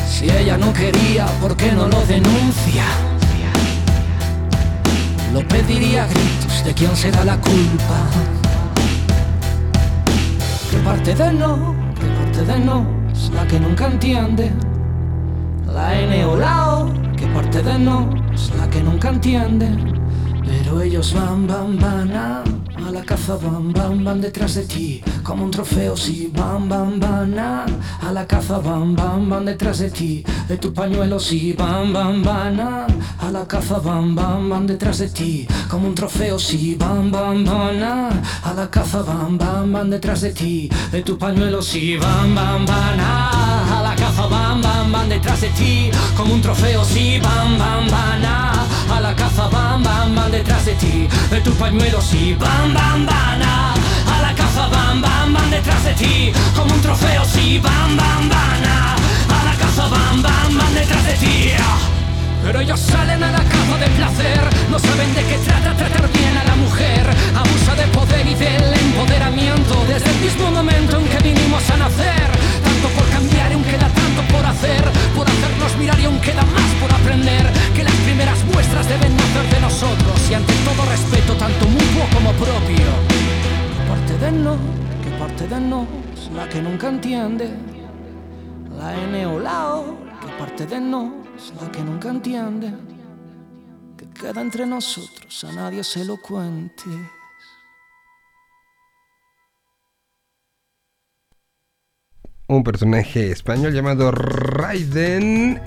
Si ella no quería, ¿por qué no lo denuncia? Lo pediría a gritos de quién será la culpa. Que parte de no, que parte de no, es la que nunca entiende. La N o la O, que parte de no, es la que nunca entiende. Pero ellos van, van, van a, a la caza, van, van, van detrás de ti. Como un trofeo, sí, van, van, van a, a la caza, van, van, van detrás de ti. De tu pañuelo, sí, van, van, van a, a la caza, van, van, van detrás de ti. Como un trofeo, sí, van, van, van a, a la caza, van, van, van detrás de ti. De tu pañuelo, sí, van, van, van a, van, detrás de ti. Como un trofeo, sí, van, van, van a, la caza, van, van, van detrás de ti. De tu pañuelo, sí, van, van, van a, la caza, van, van, van detrás de ti. Como un trofeo, sí, van, van, van a, la caza, van, van, van detrás de ti. Pero ellos salen a la caza de placer, no saben de qué trata tratar bien a la mujer. Abusa de poder y del empoderamiento desde el mismo momento en que vinimos a nacer. Tanto por cambiar y aún queda tanto por hacer, por hacernos mirar y aún queda más por aprender. Que las primeras muestras deben nacer de nosotros y ante todo respeto, tanto mutuo como propio. Parte de no, que parte de no, es la que nunca entiende. La N o la O, que parte de no, es la que nunca entiende. Que queda entre nosotros, a nadie se lo cuente. Un personaje español llamado Raiden.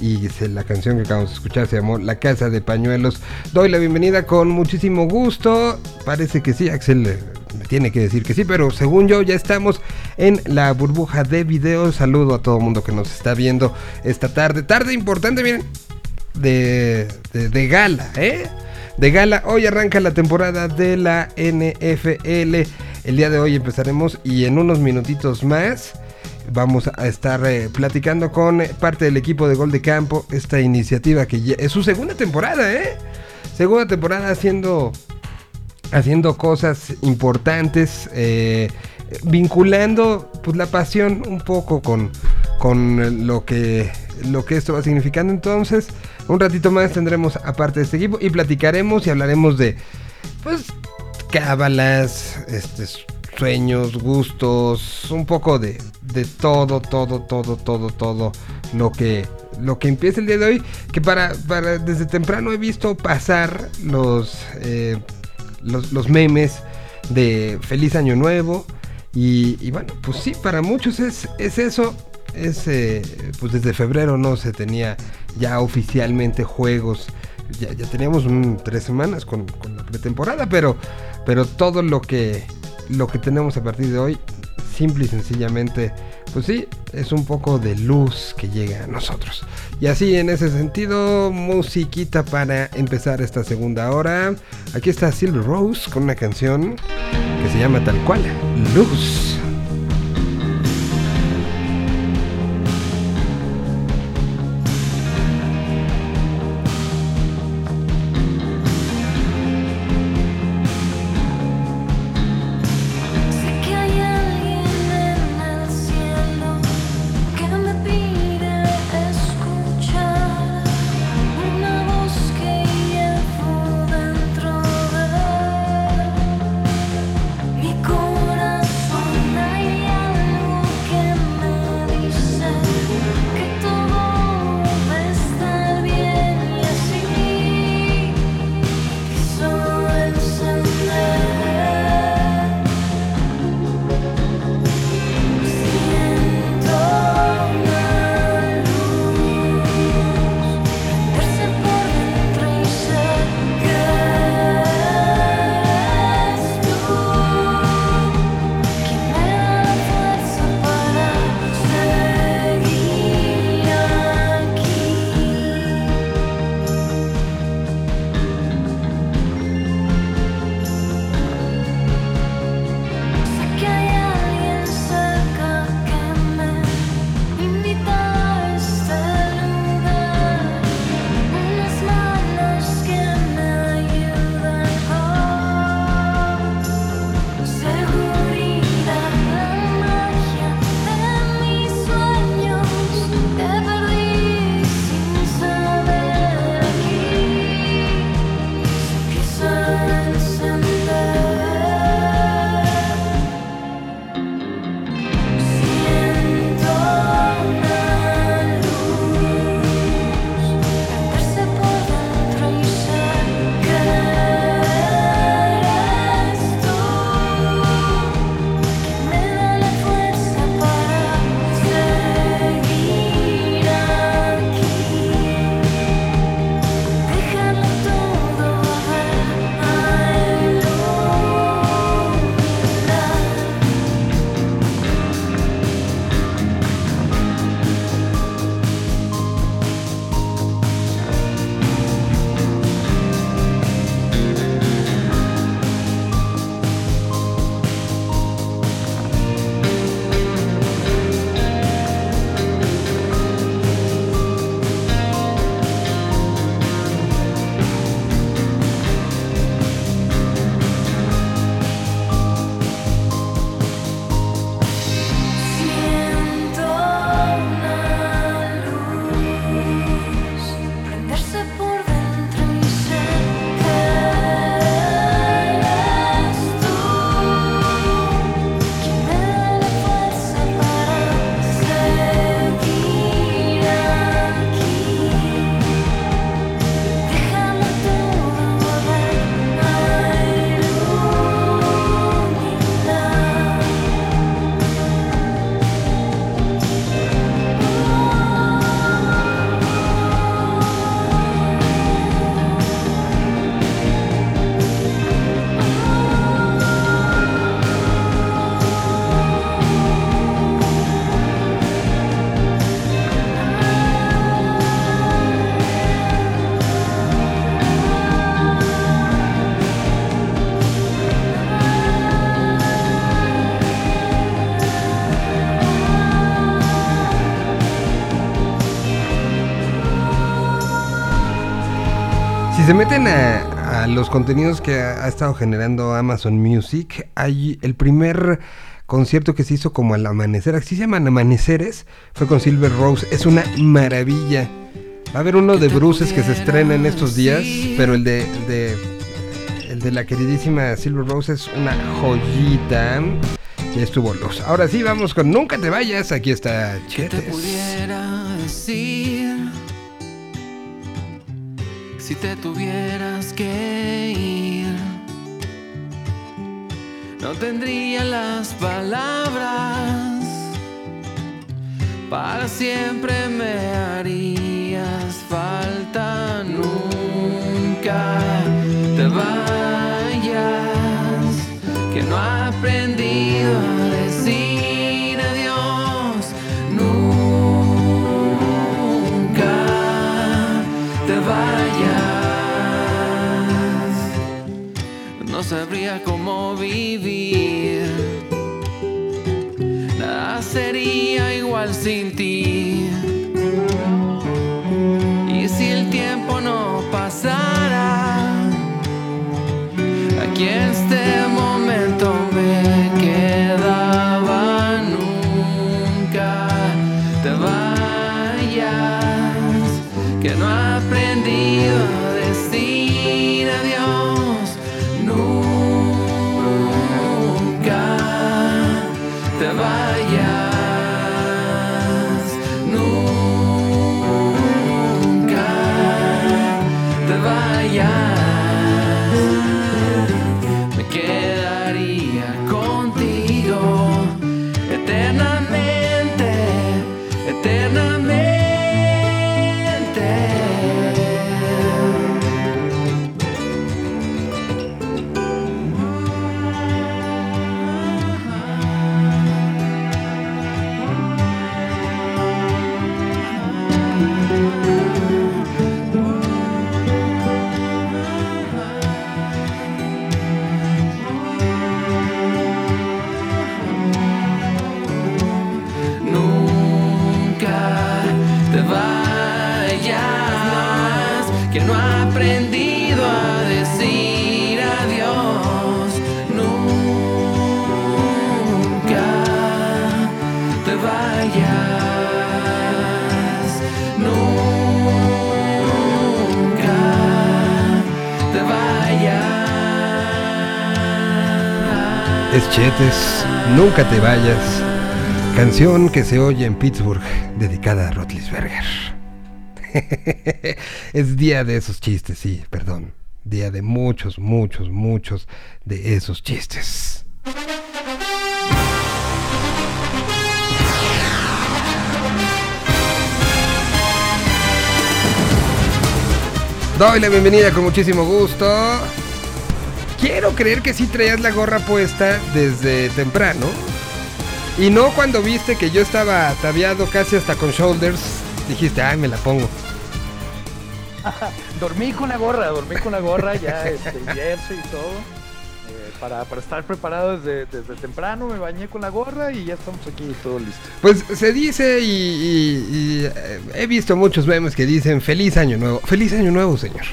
Y la canción que acabamos de escuchar se llamó La Casa de Pañuelos. Doy la bienvenida con muchísimo gusto. Parece que sí, Axel eh, me tiene que decir que sí, pero según yo ya estamos en la burbuja de videos. Saludo a todo el mundo que nos está viendo esta tarde. Tarde importante, miren. De, de, de gala, ¿eh? De gala. Hoy arranca la temporada de la NFL. El día de hoy empezaremos y en unos minutitos más vamos a estar eh, platicando con parte del equipo de Gol de Campo, esta iniciativa que es su segunda temporada, ¿eh? Segunda temporada haciendo, haciendo cosas importantes, eh, vinculando pues, la pasión un poco con, con lo, que, lo que esto va significando. Entonces, un ratito más tendremos aparte de este equipo y platicaremos y hablaremos de, pues, cábalas, este, sueños, gustos, un poco de, de todo, todo, todo, todo, todo lo que lo que empieza el día de hoy, que para, para desde temprano he visto pasar los, eh, los, memes de feliz año nuevo y, bueno, pues sí, para muchos es, es eso, es eh, pues desde febrero no se tenía ya oficialmente juegos, ya, ya teníamos un, tres semanas con, con la pretemporada, pero, pero todo lo que lo que tenemos a partir de hoy, simple y sencillamente, pues sí, es un poco de luz que llega a nosotros. Y así en ese sentido, musiquita para empezar esta segunda hora. Aquí está Silver Rose con una canción que se llama tal cual, Luz. Se meten a, a los contenidos que ha, ha estado generando Amazon Music, hay el primer concierto que se hizo como al amanecer, así se llaman amaneceres, fue con Silver Rose, es una maravilla. Va a haber uno de Bruces que se estrena en estos días, pero el de, de- el de la queridísima Silver Rose es una joyita. Ya estuvo los. Ahora sí, vamos con Nunca te vayas. Aquí está ¿Qué te Chetes. Si te tuvieras que ir? No tendría las palabras, para siempre me harías falta. Nunca te vayas, que no he aprendido sabría cómo vivir. Nada sería igual sin ti. Y si el tiempo no pasara, aquí en Es Chetes, Nunca te vayas. Canción que se oye en Pittsburgh, dedicada a Rotlisberger. es día de esos chistes, sí, perdón. Día de muchos, muchos, muchos de esos chistes. Doy la bienvenida con muchísimo gusto. Quiero creer que sí traías la gorra puesta desde temprano. Y no cuando viste que yo estaba ataviado casi hasta con shoulders, dijiste, ay, me la pongo. Dormí con la gorra, dormí con la gorra ya, este, jersey y todo. eh, para, para estar preparado desde, desde temprano, me bañé con la gorra y ya estamos aquí todo listo. Pues se dice y, y- y, eh, he visto muchos memes que dicen feliz año nuevo. Feliz año nuevo, señor.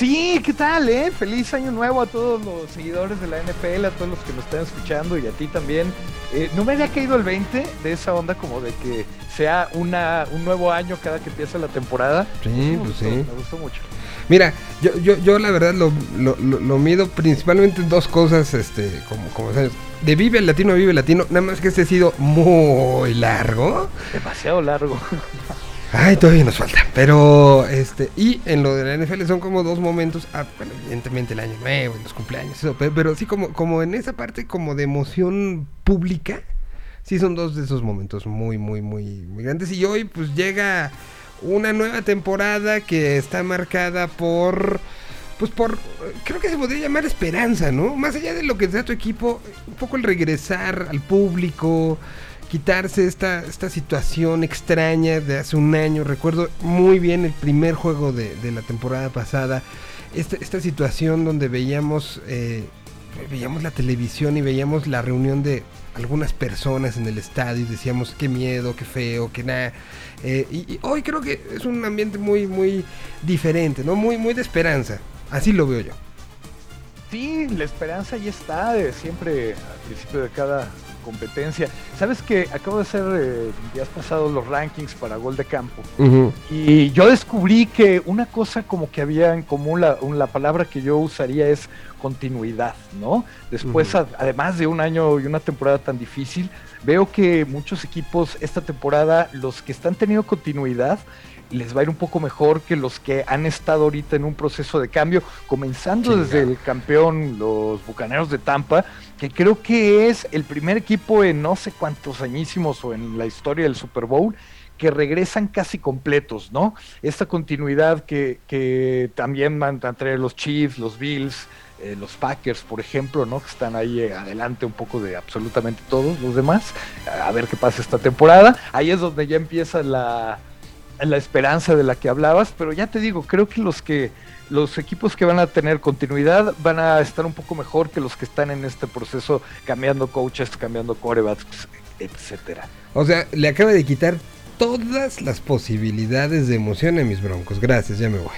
Sí, ¿qué tal, eh? Feliz año nuevo a todos los seguidores de la NFL, a todos los que nos están escuchando y a ti también. Eh, no me había caído el 20 de esa onda como de que sea una, un nuevo año cada que empieza la temporada. Sí, Me pues gustó, sí. Me gustó mucho. Mira, yo, yo, yo la verdad lo, lo, lo- lo mido principalmente en dos cosas, este, como, como sabes, de Vive Latino a Vive Latino, nada más que este ha sido muy largo. Demasiado largo. Ay, todavía nos falta. Pero, este, y en lo de la NFL son como dos momentos, ah, bueno, evidentemente el año nuevo, los cumpleaños, eso, pero, pero sí como, como en esa parte como de emoción pública, sí son dos de esos momentos muy, muy, muy, muy grandes. Y hoy pues llega una nueva temporada que está marcada por, pues por, creo que se podría llamar esperanza, ¿no? Más allá de lo que sea tu equipo, un poco el regresar al público, quitarse esta, esta situación extraña de hace un año. Recuerdo muy bien el primer juego de, de la temporada pasada. Esta, esta situación donde veíamos eh, veíamos la televisión y veíamos la reunión de algunas personas en el estadio y decíamos qué miedo, qué feo, qué nada. Eh, y, hoy creo que es un ambiente muy, muy diferente, ¿no? Muy, muy de esperanza. Así lo veo yo. Sí, la esperanza ya está, de siempre al principio de cada competencia. Sabes que acabo de hacer eh, días pasados los rankings para gol de campo y yo descubrí que una cosa como que había en común, la, la palabra que yo usaría es continuidad, ¿no? Después, a- además de un año y una temporada tan difícil, veo que muchos equipos esta temporada, los que están teniendo continuidad, les va a ir un poco mejor que los que han estado ahorita en un proceso de cambio, comenzando Chinga. desde el campeón, los Bucaneros de Tampa, que creo que es el primer equipo en no sé cuántos añísimos o en la historia del Super Bowl que regresan casi completos, ¿no? Esta continuidad que, que también van a traer los Chiefs, los Bills, eh, los Packers, por ejemplo, ¿no? Que están ahí eh, adelante un poco de absolutamente todos los demás. A ver qué pasa esta temporada. Ahí es donde ya empieza la, la esperanza de la que hablabas, pero ya te digo, creo que los que los equipos que van a tener continuidad van a estar un poco mejor que los que están en este proceso cambiando coaches, cambiando corebacks, etcétera. O sea, le acaba de quitar todas las posibilidades de emoción a mis broncos. Gracias, ya me voy.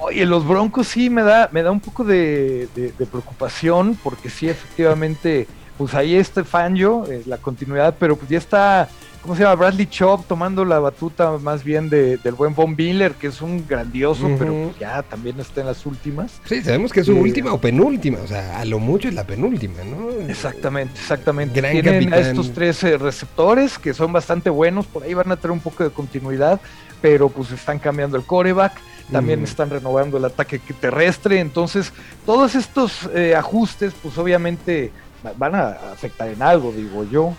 Oye, los Broncos sí me da, me da un poco de, de- de preocupación, porque sí, efectivamente, pues ahí está Fangio, eh, la continuidad, pero pues ya está, ¿cómo se llama? Bradley Chop tomando la batuta más bien de- del buen Von Miller, que es un grandioso, Ujú. pero pues ya también está en las últimas. Sí, sabemos que es su Sí. última o penúltima. O sea, a lo mucho es la penúltima, ¿no? Exactamente, exactamente. Gran Tienen a capitán. estos tres eh, receptores que son bastante buenos, por ahí van a tener un poco de continuidad, pero pues están cambiando el coreback, también están renovando el ataque terrestre, entonces todos estos eh, ajustes pues obviamente va- van a afectar en algo, digo yo.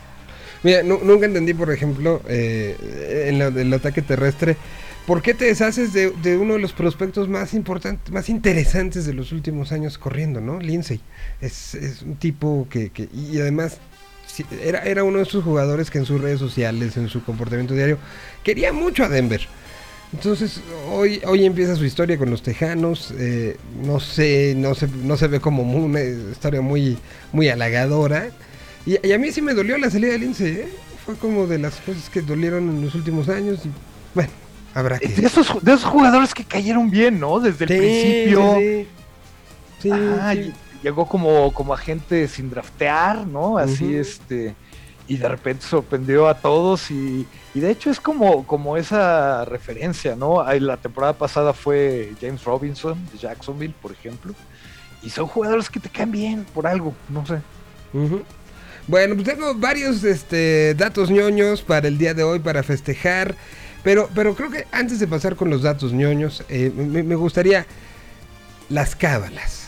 Mira, nu- nunca entendí, por ejemplo, eh, en lo del ataque terrestre, ¿por qué te deshaces de, uno de los prospectos más importantes, más interesantes de los últimos años corriendo, ¿no? Lindsay. Es, un tipo que, y además era, uno de esos jugadores que en sus redes sociales, en su comportamiento diario, quería mucho a Denver. Entonces, hoy, hoy empieza su historia con los Tejanos. eh, no sé, no se, no se ve como una historia muy, muy halagadora. Y, y a mí sí me dolió la salida de Lince, ¿eh? Fue como de las cosas que dolieron en los últimos años. Y bueno, habrá que. De esos, de esos jugadores que cayeron bien, ¿no? Desde el Sí, principio. sí, sí. Ajá, y llegó como, como agente sin draftear, ¿no? Así este. Y de repente sorprendió a todos y, y de hecho es como, como esa referencia, ¿no? La temporada pasada fue James Robinson de Jacksonville, por ejemplo. Y son jugadores que te caen bien por algo, no sé. Ujú. Bueno, pues tengo varios este, datos ñoños para el día de hoy para festejar. Pero, pero creo que antes de pasar con los datos ñoños, eh, me, gustaría las cábalas.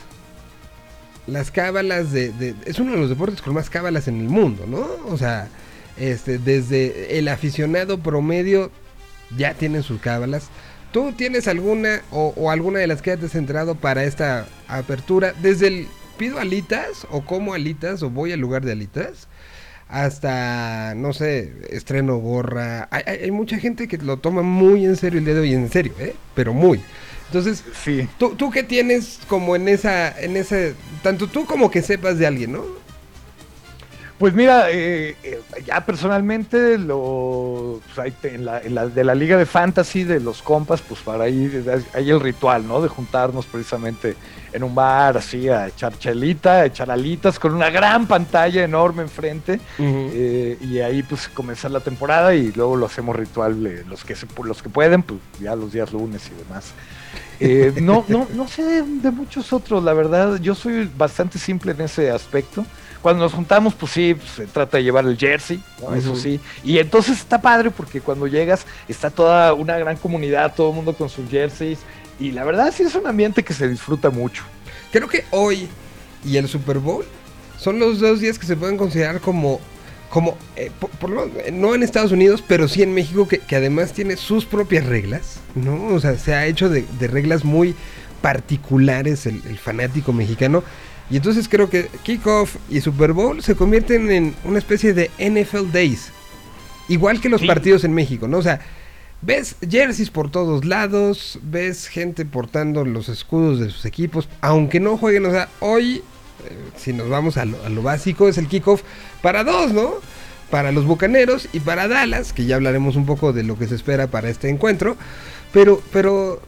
Las cábalas de, Es uno de los deportes con más cábalas en el mundo, ¿no? O sea, este, desde el aficionado promedio ya tienen sus cábalas. ¿Tú tienes alguna o, o alguna de las que hayas entrado para esta apertura? Desde el pido alitas o como alitas o voy al lugar de alitas hasta, no sé, estreno gorra. Hay, hay- hay mucha gente que lo toma muy en serio el día de hoy, en serio, ¿eh? Pero muy. Entonces, Sí. ¿tú, tú qué tienes como en esa, en ese, tanto tú como que sepas de alguien, ¿no? Pues mira, eh, eh, ya personalmente lo pues, en la, en la- de la liga de fantasy de los compas, pues para ahí hay el ritual, ¿no? De juntarnos precisamente en un bar así a echar chelita, a echar alitas con una gran pantalla enorme enfrente eh, y ahí pues comenzar la temporada y luego lo hacemos ritual los que se, los que pueden, pues ya los días lunes y demás. Eh, no, no, no sé de, de muchos otros, la verdad. Yo soy bastante simple en ese aspecto. Cuando nos juntamos, pues sí, pues, se trata de llevar el jersey, ¿no? eso sí. Y entonces está padre porque cuando llegas está toda una gran comunidad, todo el mundo con sus jerseys. Y la verdad sí es un ambiente que se disfruta mucho. Creo que hoy y el Super Bowl son los dos días que se pueden considerar como, como eh, por, por lo- eh, no en Estados Unidos, pero sí en México, que, que además tiene sus propias reglas, ¿no? O sea, se ha hecho de, de reglas muy particulares el, el fanático mexicano. Y entonces creo que Kickoff y Super Bowl se convierten en una especie de NFL Days. Igual que los Sí. partidos en México, ¿no? O sea, ves jerseys por todos lados, ves gente portando los escudos de sus equipos, aunque no jueguen, o sea, hoy eh, si nos vamos a lo, a lo básico, es el kickoff para dos, ¿no? Para los Bucaneros y para Dallas, que ya hablaremos un poco de lo que se espera para este encuentro. Pero, pero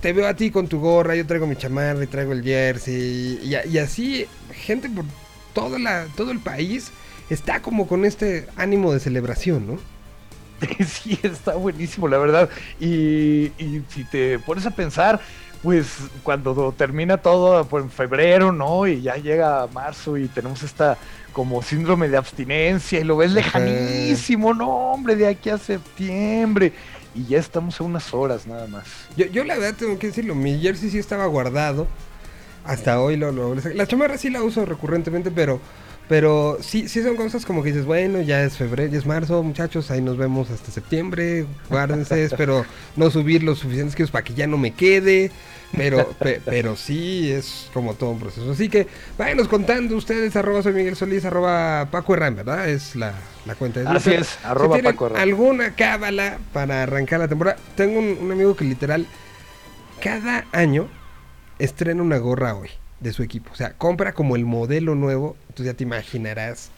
te veo a ti con tu gorra, yo traigo mi chamarra y traigo el jersey. Y, y así, gente por toda la, todo el país está como con este ánimo de celebración, ¿no? Sí, está buenísimo, la verdad. Y, y si te pones a pensar, pues cuando termina todo pues, en febrero, ¿no? Y ya llega marzo y tenemos esta como síndrome de abstinencia y lo ves lejanísimo, no, hombre, de aquí a septiembre. Y ya estamos a unas horas nada más. Yo, yo la verdad tengo que decirlo, mi jersey sí estaba guardado. Hasta hoy lo, lo La chamarra sí la uso recurrentemente, pero pero sí, sí son cosas como que dices, bueno, ya es febrero, ya es marzo, muchachos, ahí nos vemos hasta septiembre, guárdense, espero no subir los suficientes kilos para que ya no me quede. Pero, pe- pero sí es como todo un proceso. Así que váyanos contando ustedes, arroba soy Miguel Solís, arroba Paco Herrán, ¿verdad? Es la, la cuenta de Así es, arroba si Paco Herrán. alguna cábala para arrancar la temporada. Tengo un, un amigo que literal cada año estrena una gorra hoy de su equipo. O sea, compra como el modelo nuevo. Entonces ya te imaginarás.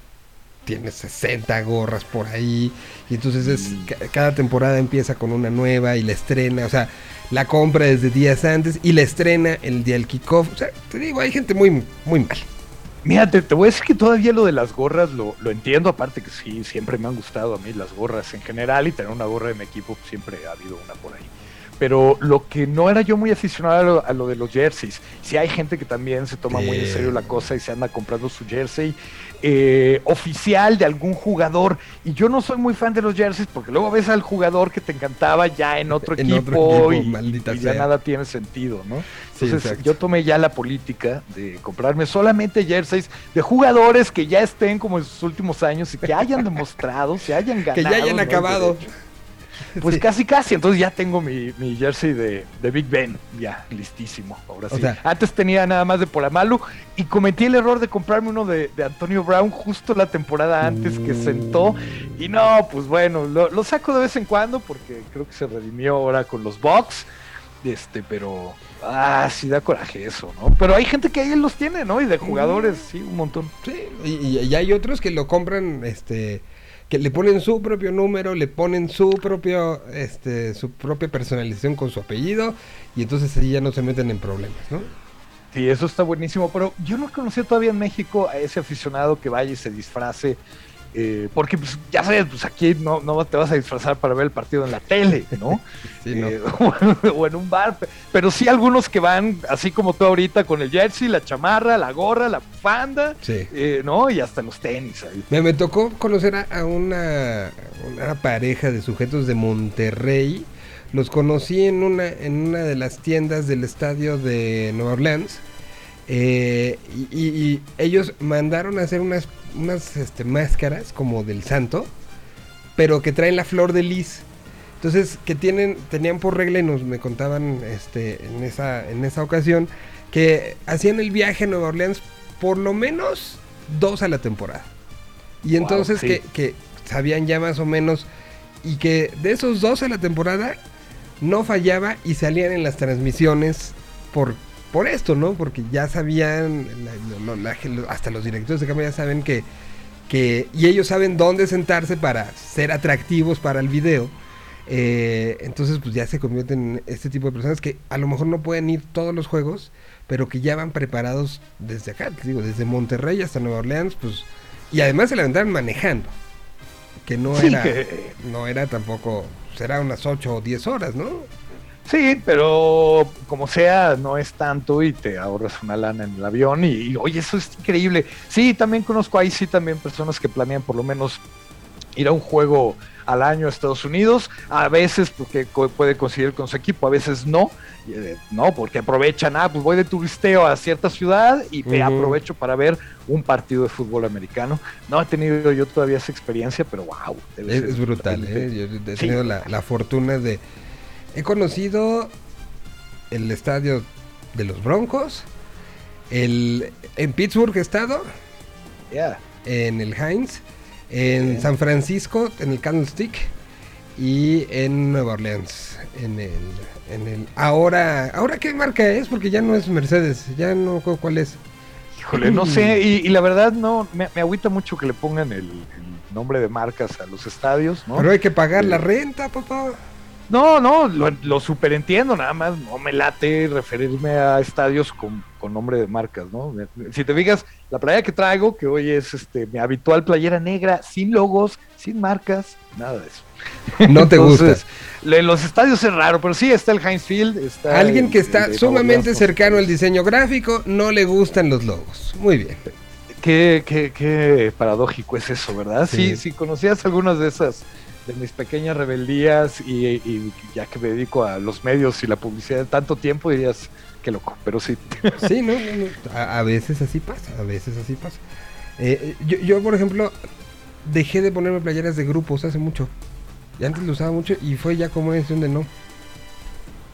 Tiene 60 gorras por ahí. Y entonces es, Mm. ca- cada temporada empieza con una nueva y la estrena. O sea, la compra desde días antes y la estrena el día del kickoff. O sea, te digo, hay gente muy, muy mal. Mira, te, te voy a decir que todavía lo de las gorras lo, lo entiendo, aparte que sí, siempre me han gustado a mí las gorras en general y tener una gorra de mi equipo pues, siempre ha habido una por ahí. Pero lo que no era yo muy aficionado a lo, a lo de los jerseys, sí hay gente que también se toma muy en serio la cosa y se anda comprando su jersey eh, oficial de algún jugador. Y yo no soy muy fan de los jerseys porque luego ves al jugador que te encantaba ya en otro En otro equipo, y, ya nada tiene sentido, ¿no? Entonces yo tomé ya la política de comprarme solamente jerseys de jugadores que ya estén como en sus últimos años y que hayan demostrado, se hayan ganado. Que ya hayan acabado. Pues Sí. casi, casi. Entonces ya tengo mi, mi jersey de, de Big Ben, ya listísimo. Ahora O sí. sea- Antes tenía nada más de Polamalu y cometí el error de comprarme uno de, de Antonio Brown justo la temporada antes que Mm. sentó. Y no, pues bueno, lo, lo saco de vez en cuando porque creo que se redimió ahora con los Bucks. Este, pero. Ah, sí da coraje eso, ¿no? Pero hay gente que ahí los tiene, ¿no? Y de jugadores, sí, un montón. Sí, y, y- y hay otros que lo compran, este, que le ponen su propio número, le ponen su propio, este, su propia personalización con su apellido, y entonces ahí ya no se meten en problemas, ¿no? Sí, eso está buenísimo, pero yo no conocí todavía en México a ese aficionado que vaya y se disfrace, eh, porque pues, ya sabes, pues aquí no, no te vas a disfrazar para ver el partido en la tele, ¿no? Sí, ¿no? Eh, o en un bar, pe- pero sí algunos que van, así como tú ahorita, con el jersey, la chamarra, la gorra, la bufanda, Sí. eh, ¿no? Y hasta los tenis ahí. Me, me tocó conocer a, a una, una pareja de sujetos de Monterrey. Los conocí en una, en una de las tiendas del estadio de Nueva Orleans. Eh, y, y- y ellos mandaron a hacer unas, unas este, máscaras como del santo, pero que traen la flor de lis. Entonces, que tienen, tenían por regla y nos me contaban este, en, esa, en esa ocasión que hacían el viaje a Nueva Orleans por lo menos dos a la temporada. Y Wow, entonces sí. que, que sabían ya más o menos y que de esos dos a la temporada no fallaba y salían en las transmisiones por, por esto, ¿no? Porque ya sabían, la- la- lo- hasta los directores de cámara ya saben que, que, y ellos saben dónde sentarse para ser atractivos para el video. Eh, entonces pues ya se convierten en este tipo de personas que a lo mejor no pueden ir todos los juegos, pero que ya van preparados desde acá, digo, desde Monterrey hasta Nueva Orleans, pues, y además se la aventaron manejando, que no Sí, era, que- no era tampoco, será unas 8 o 10 horas, ¿no? Sí, pero como sea, no es tanto y te ahorras una lana en el avión y, y, oye, eso es increíble. Sí, también conozco ahí sí también personas que planean por lo menos ir a un juego al año a Estados Unidos, a veces porque co- puede conseguir con su equipo, a veces no, eh, no, porque aprovechan, ah, pues voy de turisteo a cierta ciudad y me aprovecho para ver un partido de fútbol americano. No he tenido yo todavía esa experiencia, pero wow, debe Es, ser brutal, ¿eh? Yo he Sí. tenido la, la fortuna de... He conocido el estadio de los Broncos, el, en Pittsburgh he estado, Yeah. en el Heinz, en. San Francisco, en el Candlestick y en Nueva Orleans, en el, en el ahora, ahora qué marca es porque ya no es Mercedes, ya no cuál es. Híjole, no sé, y, y la verdad no, me, me agüita mucho que le pongan el, el nombre de marcas a los estadios, ¿no? Pero hay que pagar la renta, papá. No, no, lo, lo superentiendo, nada más no me late referirme a estadios con, con nombre de marcas, ¿no? Si te fijas, la playera que traigo, que hoy es este mi habitual playera negra, sin logos, sin marcas, nada de eso. No te gusta. Entonces, de los estadios es raro, pero sí está el Heinz Field, está Alguien que el está sumamente cercano al diseño gráfico, no le gustan los logos. Muy bien. Qué, qué, qué paradójico es eso, ¿verdad? Sí. Sí, si conocías algunas de esas, de mis pequeñas rebeldías y, ya que me dedico a los medios y la publicidad de tanto tiempo, dirías, qué loco, pero sí. Sí, no. A, veces así pasa, a veces así pasa. Eh, yo, yo, por ejemplo, dejé de ponerme playeras de grupos hace mucho. Y antes lo usaba mucho y fue ya como es donde no.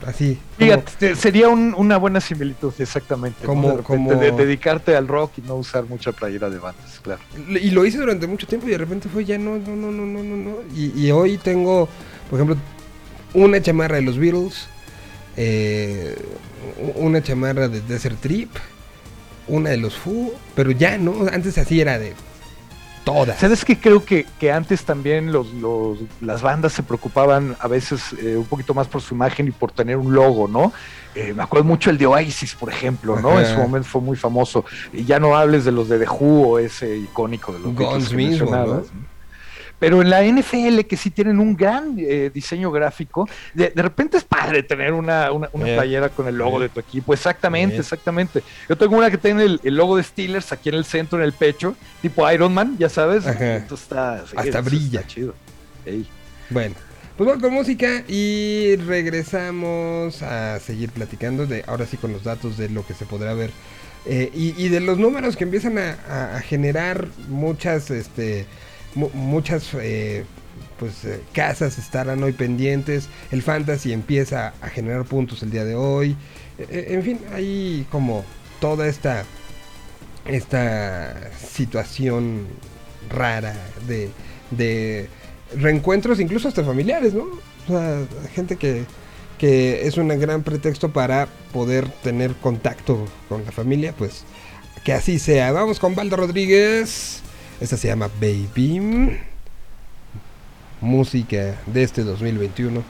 Así. como- Fíjate, sería un- una buena similitud, exactamente. ¿no? Como- De repente como- de- dedicarte al rock y no usar mucha playera de bandas, claro. Y lo hice durante mucho tiempo y de repente fue ya no, no, no, no, no, no, no. Y, y hoy tengo, por ejemplo, una chamarra de los Beatles, eh, una chamarra de Desert Trip, una de los Foo, pero ya no, antes así era de todas. ¿Sabes que Creo que, que antes también los, los- las bandas se preocupaban a veces eh, un poquito más por su imagen y por tener un logo, ¿no? Eh, me acuerdo mucho el de Oasis, por ejemplo, ¿no? En su momento fue muy famoso. Y ya no hables de los de The Who o ese icónico de los Guns mismo. Pero en la NFL, que sí tienen un gran eh, diseño gráfico, de, de repente es padre tener una, una, una Eh. playera con el logo Eh. de tu equipo. Exactamente, Eh. exactamente. Yo tengo una que tiene el, el logo de Steelers aquí en el centro, en el pecho, tipo Iron Man, ya sabes. Entonces está, sí, Hasta brilla. Está chido. Ey. Bueno, pues vamos con música y regresamos a seguir platicando de ahora sí con los datos de lo que se podrá ver eh, y, y de los números que empiezan a, a- a generar muchas, este, muchas eh, pues eh, casas estarán hoy pendientes. El fantasy empieza a generar puntos el día de hoy. Eh, eh, en fin, hay como toda esta esta situación rara de, de reencuentros, incluso hasta familiares, ¿no? O sea, gente que, que es un gran pretexto para poder tener contacto con la familia, pues que así sea. Vamos con Baldo Rodríguez. Esta se llama Baby. Música de este 2021.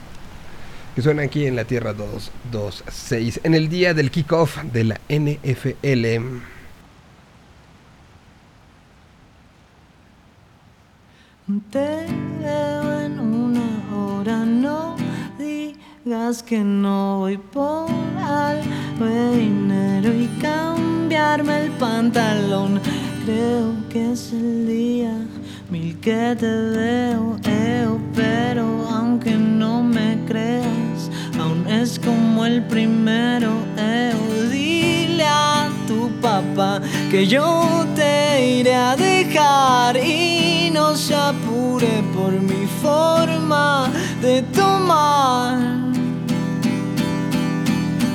Que suena aquí en la Tierra 226. En el día del kickoff de la NFL. Te veo en una hora, no digas que no voy por algo dinero y cambiarme el pantalón. Creo que es el día mil que te veo, eo, pero aunque no me creas, aún es como el primero, eo. Dile a tu papá que yo te iré a dejar y no se apure por mi forma de tomar.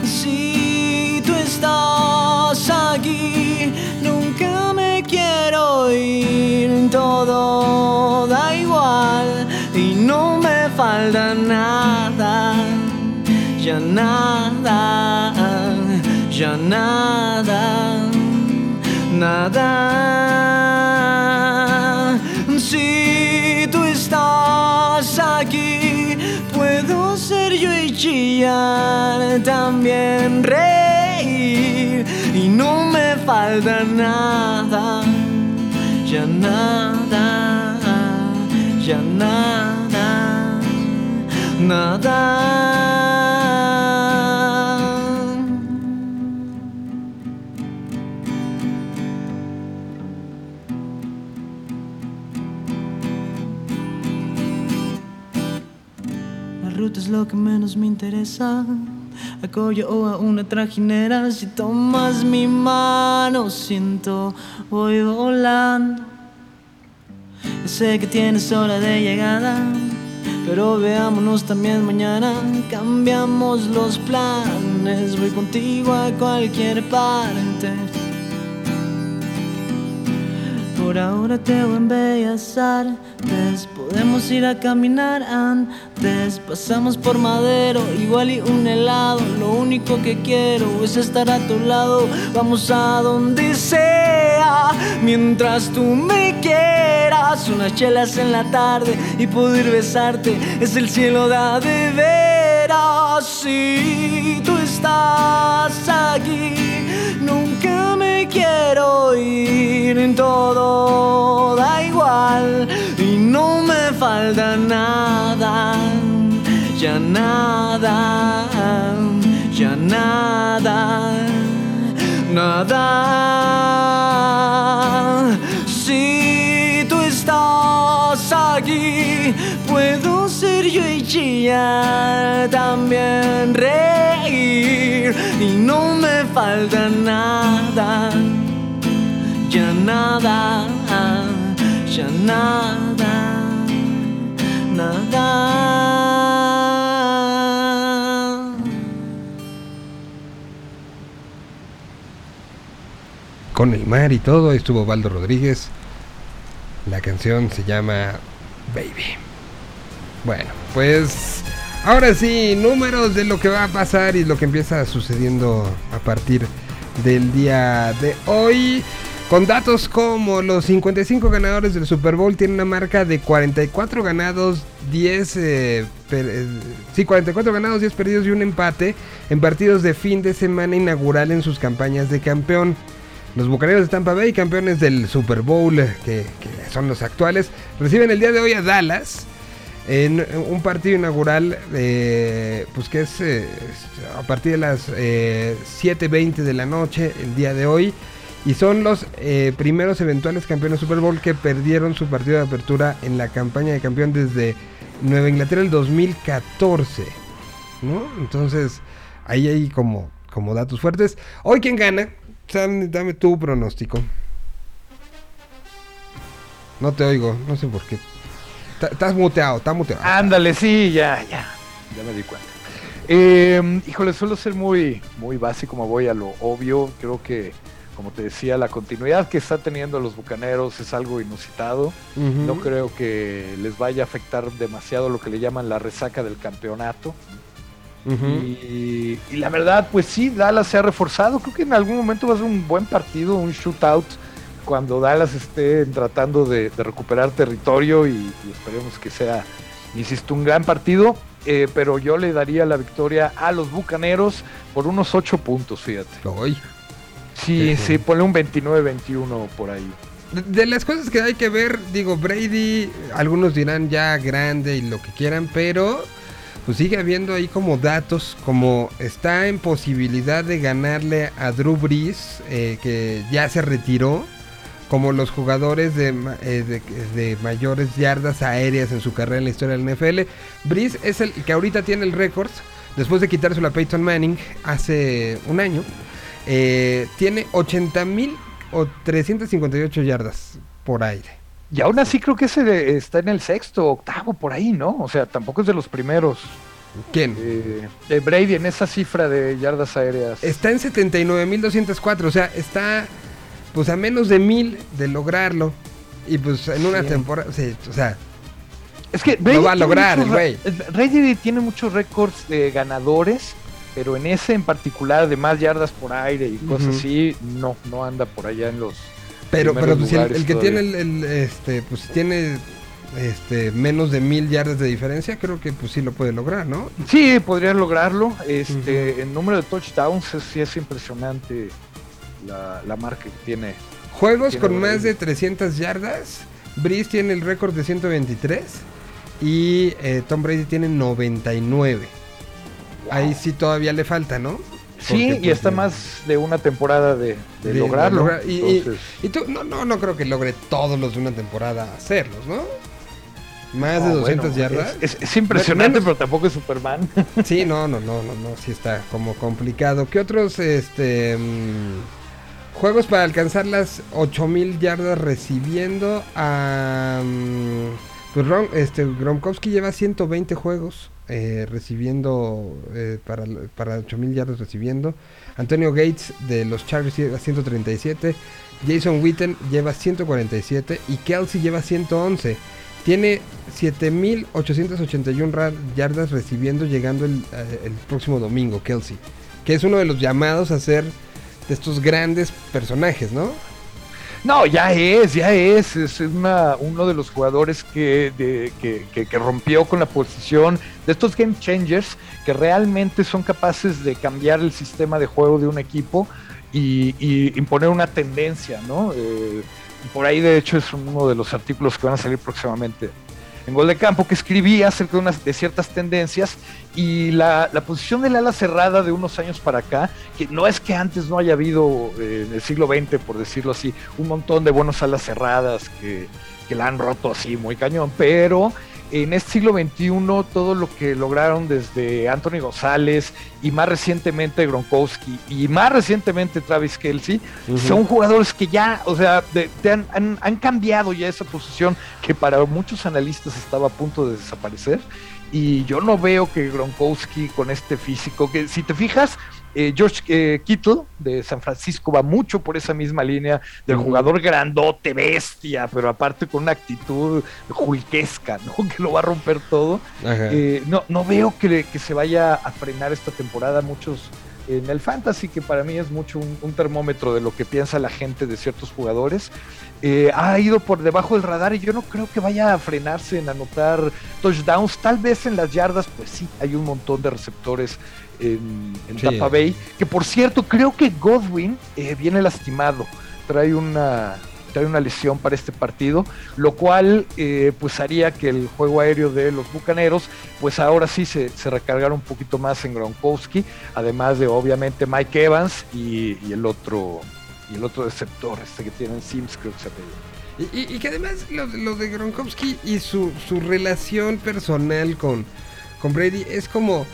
Si tú estás aquí, quiero ir, todo da igual y no me falta nada, ya nada, ya nada, nada. Si tú estás aquí, puedo ser yo y chillar, también reír falta nada, ya nada, ya nada, nada. La ruta es lo que menos me interesa. A collo o a una trajinera. Si tomas mi mano, siento, voy volando. Sé que tienes hora de llegada, pero veámonos también mañana. Cambiamos los planes, voy contigo a cualquier parte. Por ahora te voy Bellas Artes. Podemos ir a caminar antes. Pasamos por Madero, igual y un helado. Lo único que quiero es estar a tu lado. Vamos a donde sea. Mientras tú me quieras. Unas chelas en la tarde y poder besarte. Es el cielo da de veras. Si tú estás aquí, nunca quiero ir. En todo da igual y no me falta nada. Ya nada, ya nada, nada. Si tú estás aquí, puedo ser yo y chillar, también y no me falta nada, ya nada, ya nada, nada. Con el mar y todo estuvo Valdo Rodríguez. La canción se llama Baby. Bueno, pues ahora sí, números de lo que va a pasar y lo que empieza sucediendo a partir del día de hoy. Con datos como los 55 ganadores del Super Bowl tienen una marca de 44 ganados, 10 eh, eh, sí, 44 ganados, 10 perdidos y un empate en partidos de fin de semana inaugural en sus campañas de campeón. Los Bucaneros de Tampa Bay, campeones del Super Bowl, eh, que son los actuales, reciben el día de hoy a Dallas en un partido inaugural, eh, pues que es eh, a partir de las eh, 7.20 de la noche el día de hoy. Y son los eh, primeros eventuales campeones Super Bowl que perdieron su partido de apertura en la campaña de campeón desde Nueva Inglaterra el 2014. ¿no? Entonces, ahí hay como, como datos fuertes. Hoy, ¿quién gana? Dame tu pronóstico. No te oigo, no sé por qué. Estás muteado, está muteado. Ándale, sí, ya, ya. Ya me di cuenta. Eh, híjole, suelo ser muy, muy básico, me voy a lo obvio. Creo que, como te decía, la continuidad que está teniendo los bucaneros es algo inusitado. No creo que les vaya a afectar demasiado lo que le llaman la resaca del campeonato. Y, y la verdad, pues sí, Dallas se ha reforzado. Creo que en algún momento va a ser un buen partido, un shootout, cuando Dallas esté tratando de, de recuperar territorio y, y esperemos que sea, insisto, un gran partido. eh, pero yo le daría la victoria a los Bucaneros por unos 8 puntos, fíjate. Hoy. Sí, Sí. sí, ponle un 29-21 por ahí. De, de las cosas que hay que ver, digo, Brady, algunos dirán ya grande y lo que quieran, pero pues sigue habiendo ahí como datos, como está en posibilidad de ganarle a Drew Brees, eh, que ya se retiró, como los jugadores de, eh, de, de mayores yardas aéreas en su carrera en la historia del NFL. Brees es el que ahorita tiene el récord, después de quitárselo a Peyton Manning hace un año. Eh, tiene 80 mil o 358 yardas por aire. Y aún así creo que ese está en el sexto, octavo, por ahí, ¿no? O sea, tampoco es de los primeros. ¿Quién? Eh, eh, Brady en esa cifra de yardas aéreas. Está en 79.204, o sea, está pues a menos de mil de lograrlo. Y pues en una Sí. temporada, sí, o sea, Es que Lo va a tiene lograr muchos el Brady tiene muchos récords de ganadores, pero en ese en particular de más yardas por aire y cosas así, no, no anda por allá en los. pero, pero pues, el, que todavía. tiene el, el, este, pues tiene este menos de mil yardas de diferencia, creo que pues sí lo puede lograr, ¿no? Sí, podría lograrlo. Este, el número de touchdowns es, sí es impresionante la, la marca que tiene. Juegos Tiene con más de 300 yardas, Breeze tiene el récord de 123 y eh, Tom Brady tiene 99. Ahí sí todavía le falta, ¿no? Sí, Porque, y está pues, más de una temporada de, de de- de lograrlo. lograr- y, y- Entonces, y tú, no, no, no creo que logre todos los de una temporada hacerlos, ¿no? Más de no, 200 bueno, yardas. Es, es- es impresionante, Menos- pero tampoco es Superman. Sí, no, no, no, no, no, sí está como complicado. ¿Qué otros este mm, juegos para alcanzar las 8000 yardas recibiendo a mm, Pues Ron, este, Gronkowski lleva 120 juegos eh, recibiendo eh, para, para 8000 yardas recibiendo. Antonio Gates de los Chargers lleva 137. Jason Witten lleva 147 y Kelsey lleva 111. Tiene 7881 ra- yardas recibiendo llegando el, eh, el próximo domingo, Kelsey. Que es uno de los llamados a ser de estos grandes personajes, ¿no? No, ya es, ya es. Es una, uno de los jugadores que, que, rompió con la posición de estos game changers que realmente son capaces de cambiar el sistema de juego de un equipo y, y imponer una tendencia, ¿no? Eh, por ahí, de hecho, es uno de los artículos que van a salir próximamente en Gol de Campo que escribí acerca de, ciertas tendencias y la, la posición del ala cerrada de unos años para acá, que no es que antes no haya habido eh, en el siglo XX, por decirlo así, un montón de buenos alas cerradas que, que la han roto así muy cañón, pero en este siglo XXI todo lo que lograron desde Anthony González y más recientemente Gronkowski y más recientemente Travis Kelsey son jugadores que ya, o sea, de- te han, han- han cambiado ya esa posición que para muchos analistas estaba a punto de desaparecer. Y yo no veo que Gronkowski con este físico, que si te fijas, eh, George eh, Kittle de San Francisco va mucho por esa misma línea del jugador grandote, bestia, pero aparte con una actitud julquesca, ¿no? Que lo va a romper todo. Eh, no, no veo que, que se vaya a frenar esta temporada muchos en el fantasy, que para mí es mucho un, un termómetro de lo que piensa la gente de ciertos jugadores. Eh, ha ido por debajo del radar y yo no creo que vaya a frenarse en anotar touchdowns. Tal vez en las yardas, pues sí, hay un montón de receptores en, en Sí. Tampa Bay. Que por cierto, creo que Godwin eh, viene lastimado. Trae una, trae una lesión para este partido, lo cual eh, pues haría que el juego aéreo de los Bucaneros pues ahora sí se, se recargara un poquito más en Gronkowski, además de obviamente Mike Evans y, y el otro y el otro receptor, este que tienen Sims creo que se apellida. Y, y- y que además lo, lo de Gronkowski y su, su relación personal con, con Brady es como,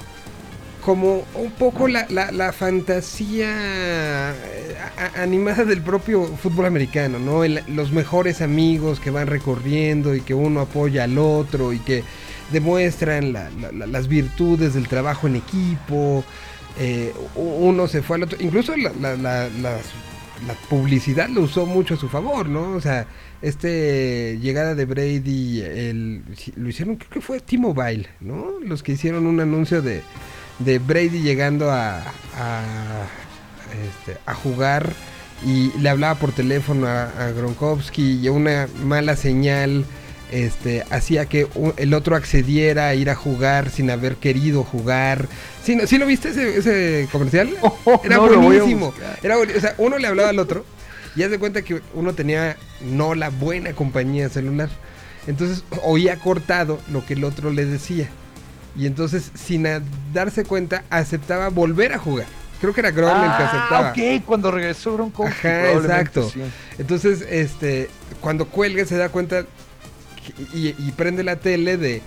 como un poco la, la- la fantasía eh, animada del propio fútbol americano, ¿no? Los mejores amigos que van recorriendo y que uno apoya al otro y que demuestran la- la- la- las virtudes del trabajo en equipo. eh, uno se fue al otro, incluso la, la- la- las- la publicidad lo usó mucho a su favor, ¿no? O sea, este llegada de Brady, el, lo hicieron, creo que fue T-Mobile, ¿no? Los que hicieron un anuncio de, de Brady llegando a, a, este, a jugar y le hablaba por teléfono a, a Gronkowski y una mala señal este, hacía que el otro accediera a ir a jugar sin haber querido jugar. ¿Sí, no- ¿sí lo viste ese, ese comercial? Era No, buenísimo. Era o sea, uno le hablaba al otro y haz de cuenta que uno tenía no la buena compañía celular. Entonces oía cortado lo que el otro le decía. Y entonces, sin darse cuenta, aceptaba volver a jugar. Creo que era Gronk el que aceptaba. Ah, ok, cuando regresó Gronkowski. Ajá, exacto. sí. Entonces, este, cuando cuelga se da cuenta y, y prende la tele de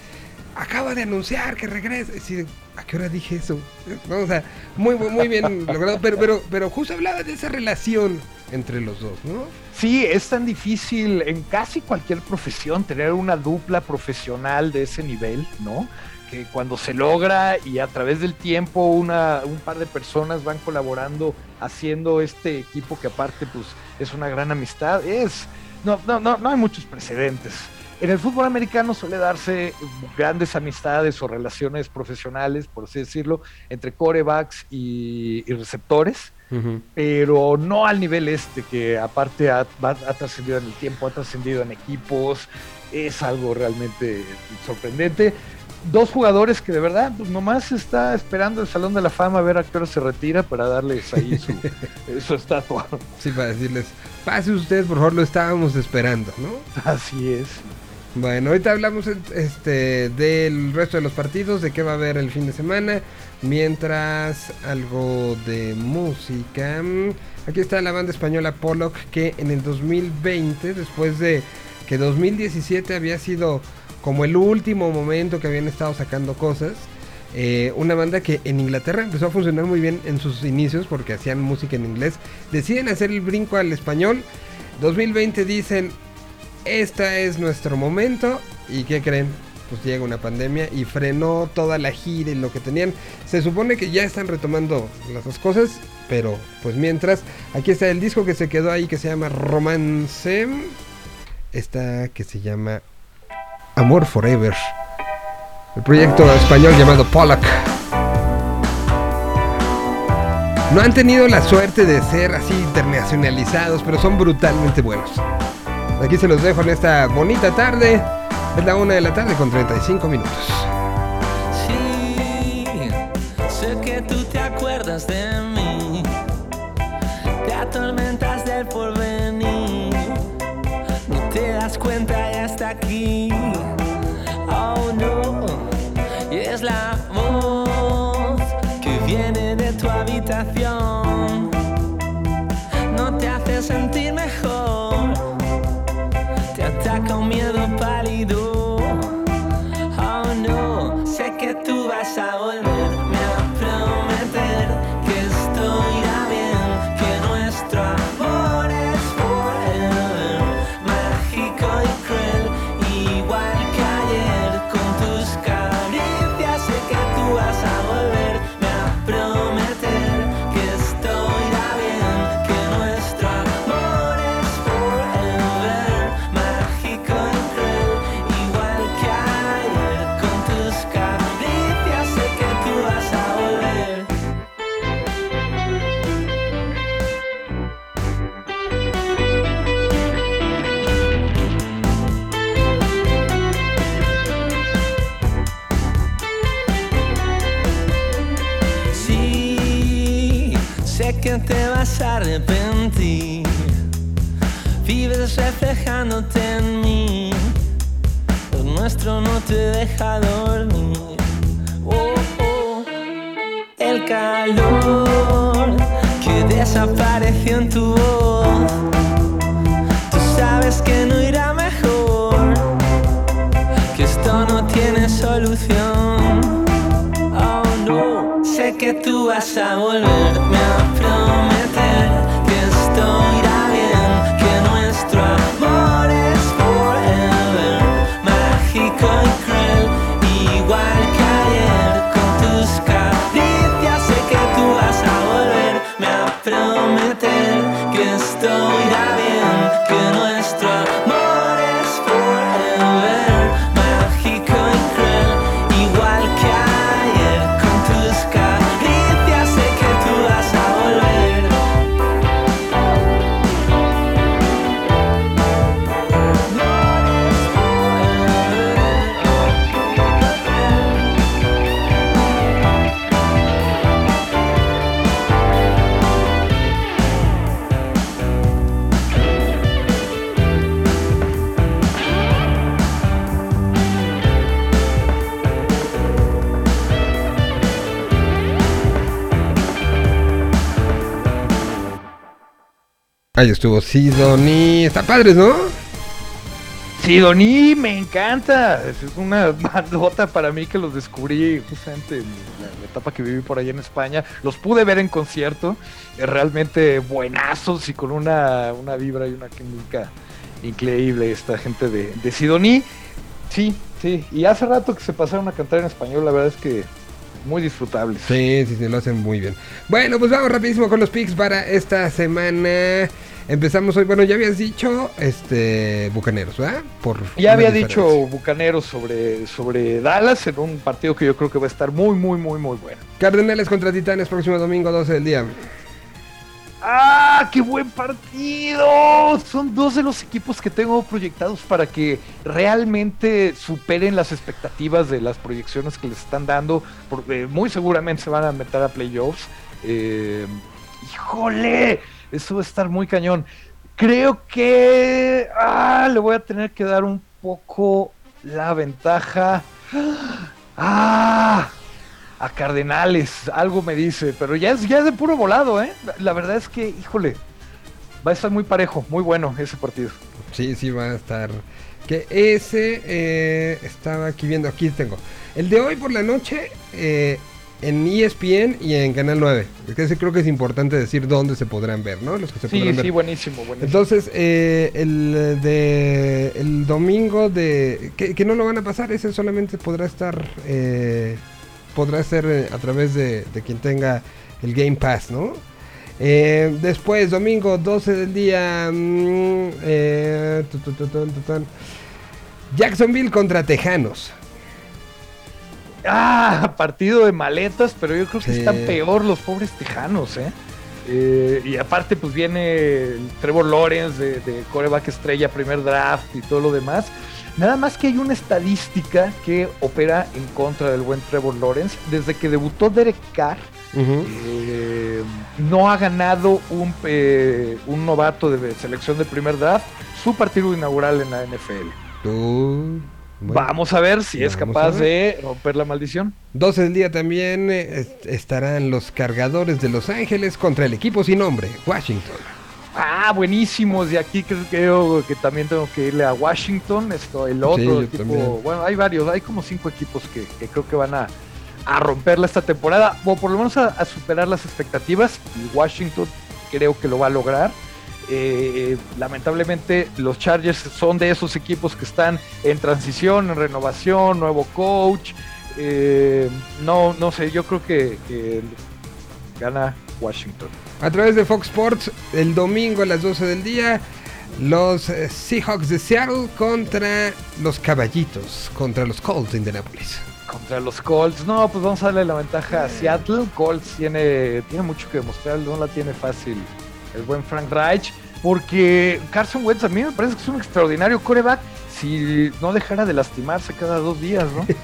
acaba de anunciar que regresa. Y así, ¿A qué hora dije eso? No, o sea, muy, muy, muy bien logrado. Pero, pero, pero justo hablaba de esa relación entre los dos, ¿no? Sí, es tan difícil en casi cualquier profesión tener una dupla profesional de ese nivel, ¿no? Que cuando se logra y a través del tiempo una, un par de personas van colaborando haciendo este equipo que aparte pues es una gran amistad, es no no no no hay muchos precedentes. En el fútbol americano suele darse grandes amistades o relaciones profesionales, por así decirlo, entre corebacks y- y receptores pero no al nivel este, que aparte ha, ha trascendido en el tiempo, ha trascendido en equipos, es algo realmente sorprendente. Dos jugadores que de verdad pues, nomás está esperando el Salón de la Fama a ver a qué hora se retira para darles ahí su, su estatua. Sí, para decirles, pase usted, por favor, lo estábamos esperando, ¿no? Así es. Bueno, ahorita hablamos este del resto de los partidos, de qué va a haber el fin de semana, mientras algo de música. Aquí está la banda española Pollock que en el 2020, después de que 2017 había sido como el último momento que habían estado sacando cosas, eh, una banda que en Inglaterra empezó a funcionar muy bien en sus inicios porque hacían música en inglés, deciden hacer el brinco al español. 2020 dicen, este es nuestro momento ¿Y qué creen? Pues llega una pandemia y frenó toda la gira y lo que tenían. Se supone que ya están retomando las dos cosas, pero pues mientras, aquí está el disco que se quedó ahí que se llama Romance. Esta que se llama Amor Forever. El proyecto español llamado Pollock. No han tenido la suerte de ser así internacionalizados, pero son brutalmente buenos. Aquí se los dejo en esta bonita tarde. Es la una de la tarde con 35 minutos. Sí, sé que tú te acuerdas de Ahí estuvo Sidoni. Está padre, ¿no? Sidoní me encanta. Es una bandota para mí que los descubrí justamente en la, etapa que viví por allá en España. Los pude ver en concierto. realmente buenazos y con una, una vibra y una química increíble esta gente de, de Sidoní. Sí, sí. Y hace rato que se pasaron a cantar en español, la verdad es que muy disfrutables. Sí, sí, sí, lo hacen muy bien. Bueno, pues vamos rapidísimo con los picks para esta semana. Empezamos hoy, bueno, ya habías dicho, este, Bucaneros, ¿verdad? Por Ya había dicho. Bucaneros sobre, sobre Dallas en un partido que yo creo que va a estar muy, muy, muy, muy bueno. Cardenales contra Titanes, próximo domingo, 12 del día. ¡Ah, qué buen partido! Son dos de los equipos que tengo proyectados para que realmente superen las expectativas de las proyecciones que les están dando. Porque muy seguramente se van a meter a playoffs. Eh, ¡Híjole! Eso va a estar muy cañón. Creo que ah, le voy a tener que dar un poco la ventaja. ¡Ah! a Cardenales, algo me dice, pero ya es, ya es de puro volado, ¿eh? La, verdad es que, híjole, va a estar muy parejo, muy bueno ese partido. Sí, sí, va a estar. Que ese eh, estaba aquí viendo, aquí tengo. El de hoy por la noche, eh, en ESPN y en Canal 9. Es que creo que es importante decir dónde se podrán ver, ¿no? Los que se Sí, podrán ver. sí, buenísimo, buenísimo. Entonces, eh, el, de, el domingo de... Que, que no lo van a pasar, ese solamente podrá estar... eh, podrá ser eh, a través de, de quien tenga el Game Pass, ¿no? Eh, después, domingo 12 del día... mm, tu, tu, tu. Jacksonville contra Tejanos. Ah, partido de maletas, pero yo creo que Sí. están peor los pobres tejanos, ¿eh? Eh, y aparte, pues viene Trevor Lawrence de, de coreback estrella, primer draft y todo lo demás. Nada más que hay una estadística que opera en contra del buen Trevor Lawrence. Desde que debutó Derek Carr, eh, no ha ganado un, eh, un novato de selección de primer draft su partido inaugural en la NFL. Tú- bueno. Vamos a ver si es capaz de romper la maldición. 12 del día también est- estarán los cargadores de Los Ángeles contra el equipo sin nombre, Washington. Ah, buenísimos. Y aquí creo, creo que también tengo que irle a Washington. Esto, el otro Sí, equipo. Bueno, hay varios, hay como cinco equipos que, que creo que van a, a romperla esta temporada, o por lo menos a, a superar las expectativas. Y Washington creo que lo va a lograr. Eh, lamentablemente los Chargers son de esos equipos que están en transición, en renovación, nuevo coach. Eh, no, no sé, yo creo que, que gana Washington. A través de Fox Sports, el domingo a las 12 del día, los eh, Seahawks de Seattle contra los Caballitos, contra los Colts de Indianapolis. Contra los Colts, no, pues vamos a darle la ventaja a Seattle. Colts tiene, tiene mucho que demostrar, no la tiene fácil el buen Frank Reich, porque Carson Wentz a mí me parece que es un extraordinario coreback si no dejara de lastimarse cada dos días, ¿no?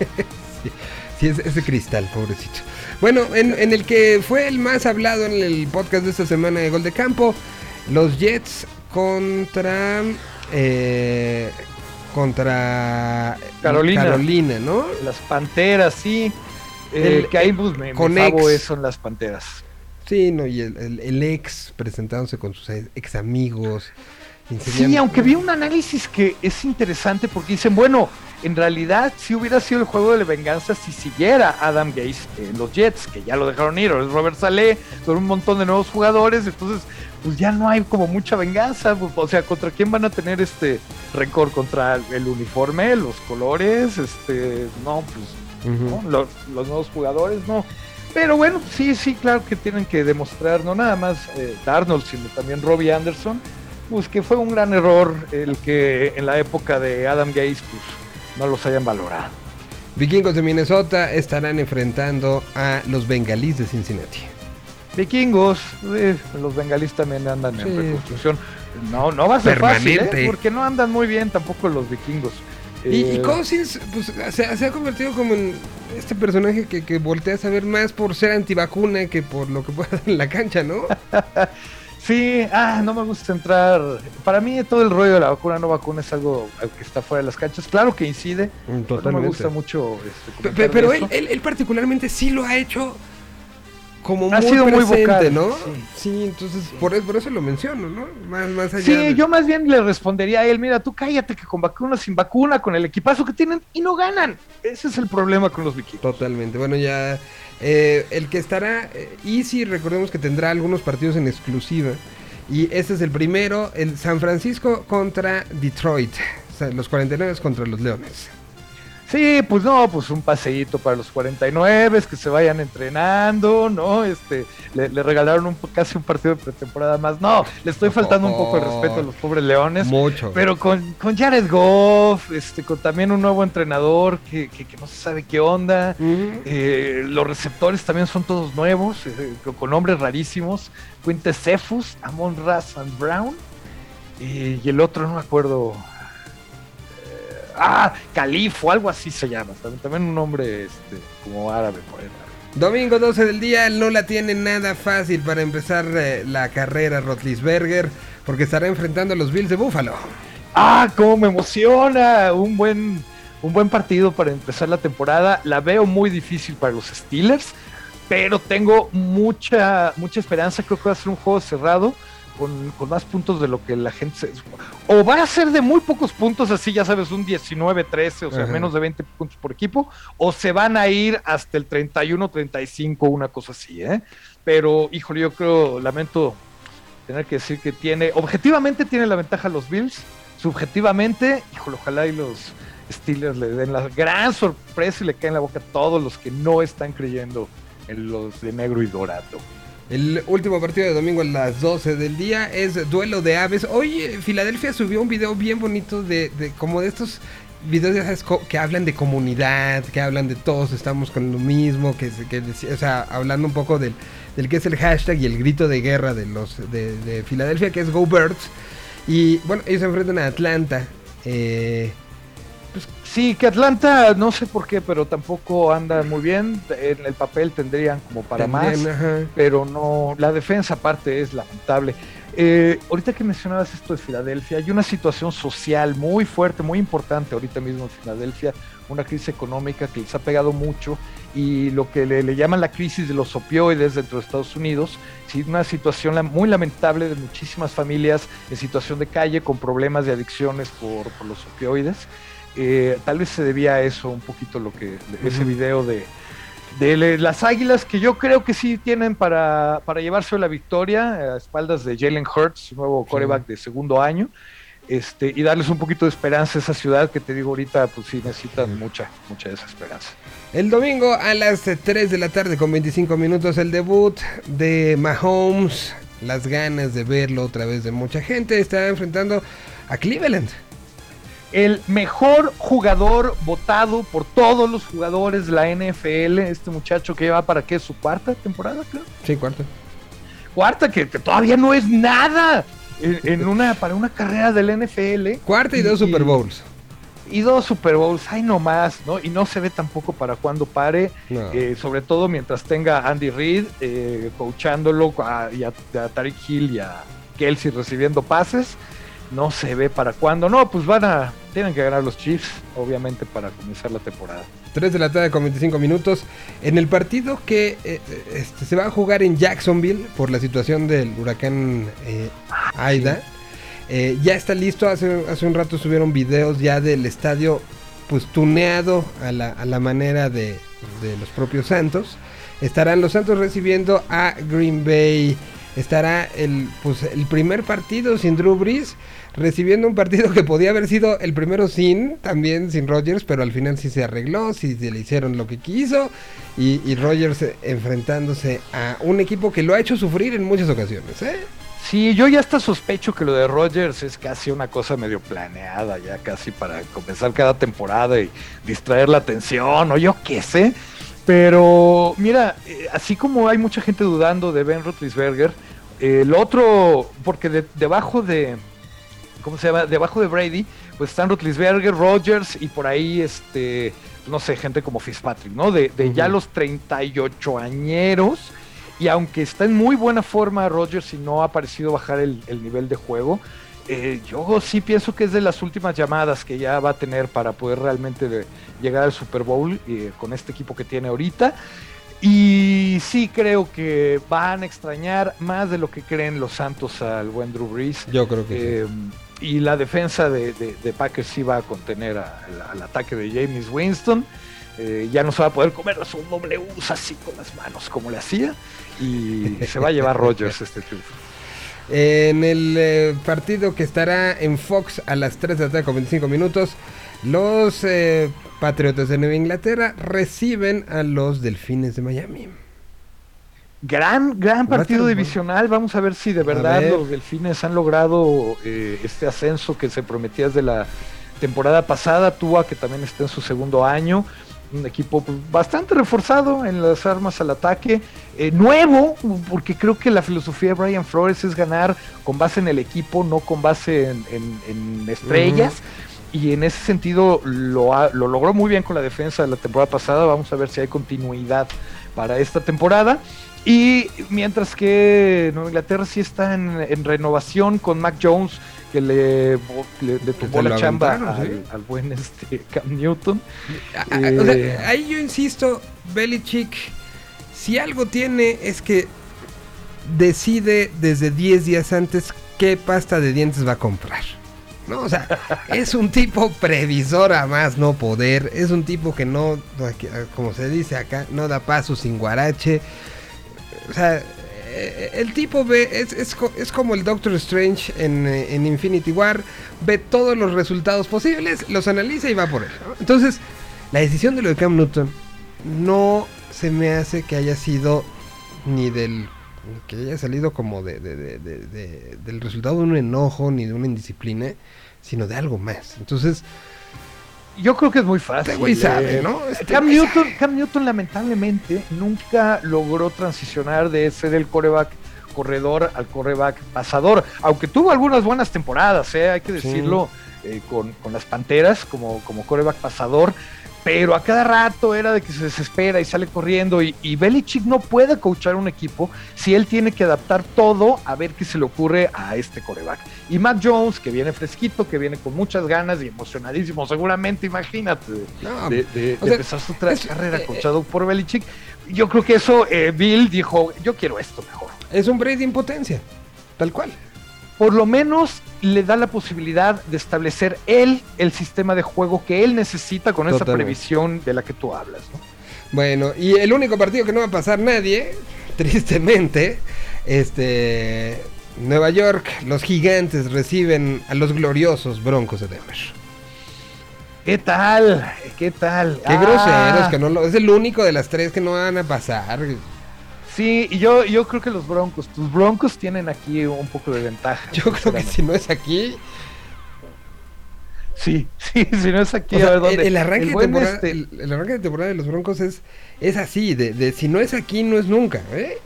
Sí, ese, ese cristal, pobrecito. Bueno, en, en el que fue el más hablado en el podcast de esta semana de Gol de Campo, los Jets contra... eh, contra Carolina. Carolina, ¿no? Las Panteras, sí. Eh, El- que ahí pues, me, me favo las Panteras. Sí, no, y el, el- el ex presentándose con sus ex amigos. Sí, aunque vi un análisis que es interesante porque dicen, bueno, en realidad si hubiera sido el juego de la venganza si siguiera Adam Gaze en los Jets, que ya lo dejaron ir, o es Robert Saleh, son un montón de nuevos jugadores, entonces pues ya no hay como mucha venganza, pues, o sea, ¿contra quién van a tener este rencor? ¿Contra el uniforme, los colores? Este, no, pues ¿no? Los, los nuevos jugadores, no. Pero bueno, sí, sí, claro que tienen que demostrar, no nada más eh, Darnold, sino también Robbie Anderson, pues que fue un gran error el que en la época de Adam Gaze, pues no los hayan valorado. Vikingos de Minnesota estarán enfrentando a los Bengalíes de Cincinnati. Vikingos, eh, los bengalíes también andan Sí. en reconstrucción. No, no va a ser fácil. ¿eh? porque no andan muy bien tampoco los vikingos. Y, y Eh, Cousins pues, se, se ha convertido como en este personaje que, que volteas a ver más por ser antivacuna que por lo que pueda hacer en la cancha, ¿no? Sí, ah, no me gusta entrar. Para mí todo el rollo de la vacuna no vacuna es algo que está fuera de las canchas. Claro que incide, pero no me gusta mucho este, pero eso. él, él, él particularmente sí lo ha hecho como Ha muy sido muy vocal, ¿no? sí. Sí, entonces Por, eso, por eso lo menciono, ¿no? Más, más allá Sí, de- yo más bien le respondería a él, mira, tú cállate que con vacuna, sin vacuna, con el equipazo que tienen y no ganan. Ese es el problema con los vikingos. Totalmente. Bueno, ya eh, el que estará eh, Easy, recordemos que tendrá algunos partidos en exclusiva. Y este es el primero, el San Francisco contra Detroit. O sea, los 49 contra los Leones. Sí, pues no, pues un paseíto para los 49, que se vayan entrenando, ¿no? Este, le, le regalaron un, casi un partido de pretemporada más. No, le estoy faltando un poco el respeto a los pobres leones. Mucho. Pero con, con Jared Goff, este, con también un nuevo entrenador que, que- que no se sabe qué onda. Eh, los receptores también son todos nuevos, eh, con- nombres rarísimos. Quinte Cephus, Amon Ras and Brown. eh, y el otro no me acuerdo. Ah, Califo, algo así se llama. También, también un nombre este, como árabe por ahí. Domingo 12 del día, no la tiene nada fácil para empezar eh, la carrera Rotlisberger, porque estará enfrentando a los Bills de Buffalo. Ah, cómo me emociona. Un buen, un buen partido para empezar la temporada. La veo muy difícil para los Steelers, pero tengo mucha, mucha esperanza. Creo que va a ser un juego cerrado con, con más puntos de lo que la gente se... O va a ser de muy pocos puntos, así ya sabes, un 19-13, o sea, Ajá. menos de 20 puntos por equipo, o se van a ir hasta el 31-35, una cosa así, ¿eh? Pero, híjole, yo creo, lamento tener que decir que tiene, objetivamente tiene la ventaja los Bills, subjetivamente, híjole, ojalá y los Steelers le den la gran sorpresa y le caen la boca a todos los que no están creyendo en los de negro y dorado. El último partido de domingo a las 12 del día es duelo de aves. Hoy eh, Filadelfia subió un video bien bonito de, como de estos videos sabes, que hablan de comunidad, que hablan de todos estamos con lo mismo, que, que o sea, hablando un poco del, del que es el hashtag y el grito de guerra de los de, de Filadelfia, que es Go Birds. Y bueno, ellos se enfrentan a Atlanta. Eh, Sí, que Atlanta, no sé por qué, pero tampoco anda muy bien. En el papel tendrían como para más. ajá. pero no, la defensa aparte es lamentable. Eh, ahorita que mencionabas esto de Filadelfia, hay una situación social muy fuerte, muy importante ahorita mismo en Filadelfia, una crisis económica que les ha pegado mucho y lo que le, le llaman la crisis de los opioides dentro de Estados Unidos, sí, una situación muy lamentable de muchísimas familias en situación de calle con problemas de adicciones por, por los opioides. Eh, tal vez se debía a eso un poquito lo que ese video de, de las águilas que yo creo que sí tienen para, para llevarse la victoria a espaldas de Jalen Hurts, nuevo coreback de segundo año, este, y darles un poquito de esperanza a esa ciudad que te digo ahorita, pues sí necesitan mucha, mucha de esa esperanza. El domingo a las eh, 3 de la tarde con 25 minutos el debut de Mahomes. Las ganas de verlo otra vez de mucha gente. Está enfrentando a Cleveland. El mejor jugador votado por todos los jugadores de la NFL, este muchacho que lleva para qué su cuarta temporada, creo. Sí, cuarto. Cuarta, que, que todavía no es nada en, en una, para una carrera del NFL. Cuarta y dos Super Bowls. y dos Super Bowls, hay no más, ¿no? Y no se ve tampoco para cuando pare, No. eh, sobre todo mientras tenga a Andy Reid eh, coachándolo a, y a, a Tariq Hill y a Kelsey recibiendo pases. No se ve para cuándo. No, pues van a. Tienen que ganar los Chiefs, obviamente, para comenzar la temporada. 3 de la tarde con 25 minutos. En el partido que eh, eh, este, se va a jugar en Jacksonville por la situación del huracán eh, Aida. eh, ya está listo. Hace, hace un rato subieron videos ya del estadio pues tuneado a la, a la manera de, de los propios Santos. Estarán los Santos recibiendo a Green Bay. Estará el, pues, el primer partido sin Drew Brees. Recibiendo un partido que podía haber sido el primero sin, también sin Rodgers, pero al final sí se arregló, sí se le hicieron lo que quiso. Y, y Rodgers enfrentándose a un equipo que lo ha hecho sufrir en muchas ocasiones. ¿eh? Sí, yo ya hasta sospecho que lo de Rodgers es casi una cosa medio planeada, ya casi para comenzar cada temporada y distraer la atención, o yo qué sé. Pero mira, eh, así como hay mucha gente dudando de Ben Roethlisberger, el otro, porque de- debajo de, ¿cómo se llama? Debajo de Brady, pues están Roethlisberger, Rodgers y por ahí, este, no sé, gente como Fitzpatrick, ¿no? De, de ya Ujú. los 38 añeros. Y aunque está en muy buena forma Rodgers y no ha parecido bajar el, el nivel de juego, eh, yo sí pienso que es de las últimas llamadas que ya va a tener para poder realmente de- llegar al Super Bowl eh, con este equipo que tiene ahorita. Y sí creo que van a extrañar más de lo que creen los Santos al buen Drew Brees. Yo creo que sí. Y la defensa de, de- de Packers sí va a contener al- ataque de James Winston. Eh, ya no se va a poder comer sus Ws así con las manos como le hacía. Y se va a llevar Rodgers este triunfo. En el eh, partido que estará en Fox a las 3 de la tarde con 25 minutos, los eh, Patriotas de Nueva Inglaterra reciben a los Delfines de Miami. Gran, gran partido divisional. Vamos a ver si de verdad ver. los delfines han logrado eh, este ascenso que se prometía desde la temporada pasada. Tua, que también está en su segundo año. Un equipo pues, bastante reforzado en las armas al ataque. Eh, nuevo, porque creo que la filosofía de Brian Flores es ganar con base en el equipo, no con base en, en- en estrellas. Y en ese sentido lo, ha- lo logró muy bien con la defensa de la temporada pasada. Vamos a ver si hay continuidad para esta temporada. Y mientras que Nueva Inglaterra sí está en, en renovación con Mac Jones, que le, le, la chamba al, ¿sí? al buen este Cam Newton. O sea, Eh. ahí yo insisto, Belichick, si algo tiene es que decide desde 10 días antes qué pasta de dientes va a comprar. ¿no? O sea, es un tipo previsor a más no poder, es un tipo que no, como se dice acá, no da paso sin guarache. O sea, eh, el tipo ve, es, es, es como el Doctor Strange en, eh, en, Infinity War, ve todos los resultados posibles, los analiza y va por él. Entonces, la decisión de lo de Cam Newton no se me hace que haya sido ni del que haya salido como de, de, del resultado de un enojo ni de una indisciplina, sino de algo más. Entonces, yo creo que es muy fácil. Güey sabe, ¿no? Este Cam, Newton, sabe. Cam Newton lamentablemente nunca logró transicionar de ser el coreback corredor al coreback pasador, aunque tuvo algunas buenas temporadas, ¿eh? hay que decirlo, sí. eh, con, con, las Panteras como, como coreback pasador, pero a cada rato era de que se desespera y sale corriendo y, y Belichick no puede coachar un equipo si él tiene que adaptar todo a ver qué se le ocurre a este coreback. Y Matt Jones, que viene fresquito, que viene con muchas ganas y emocionadísimo, seguramente, imagínate, no, de, de, de sea, empezar su es, carrera eh, coachado por Belichick. Yo creo que eso, eh, Bill dijo, yo quiero esto mejor. Es un Brady en potencia, tal cual por lo menos le da la posibilidad de establecer él el sistema de juego que él necesita con Totalmente. esa previsión de la que tú hablas. ¿no? Bueno, y el único partido que no va a pasar nadie, tristemente, este Nueva York, los gigantes reciben a los gloriosos Broncos de Denver. ¿Qué tal? ¿Qué tal? Qué ah. groseros, que no lo, es el único de las tres que no van a pasar. Sí, y yo, yo creo que los Broncos, tus Broncos tienen aquí un poco de ventaja. Yo creo que si no es aquí. Sí, sí, si no es aquí, o sea, a ver dónde. El, el, arranque el, de temporada, este... el, el, arranque de temporada de los Broncos es, es así, de, de, si no es aquí, no es nunca, ¿eh?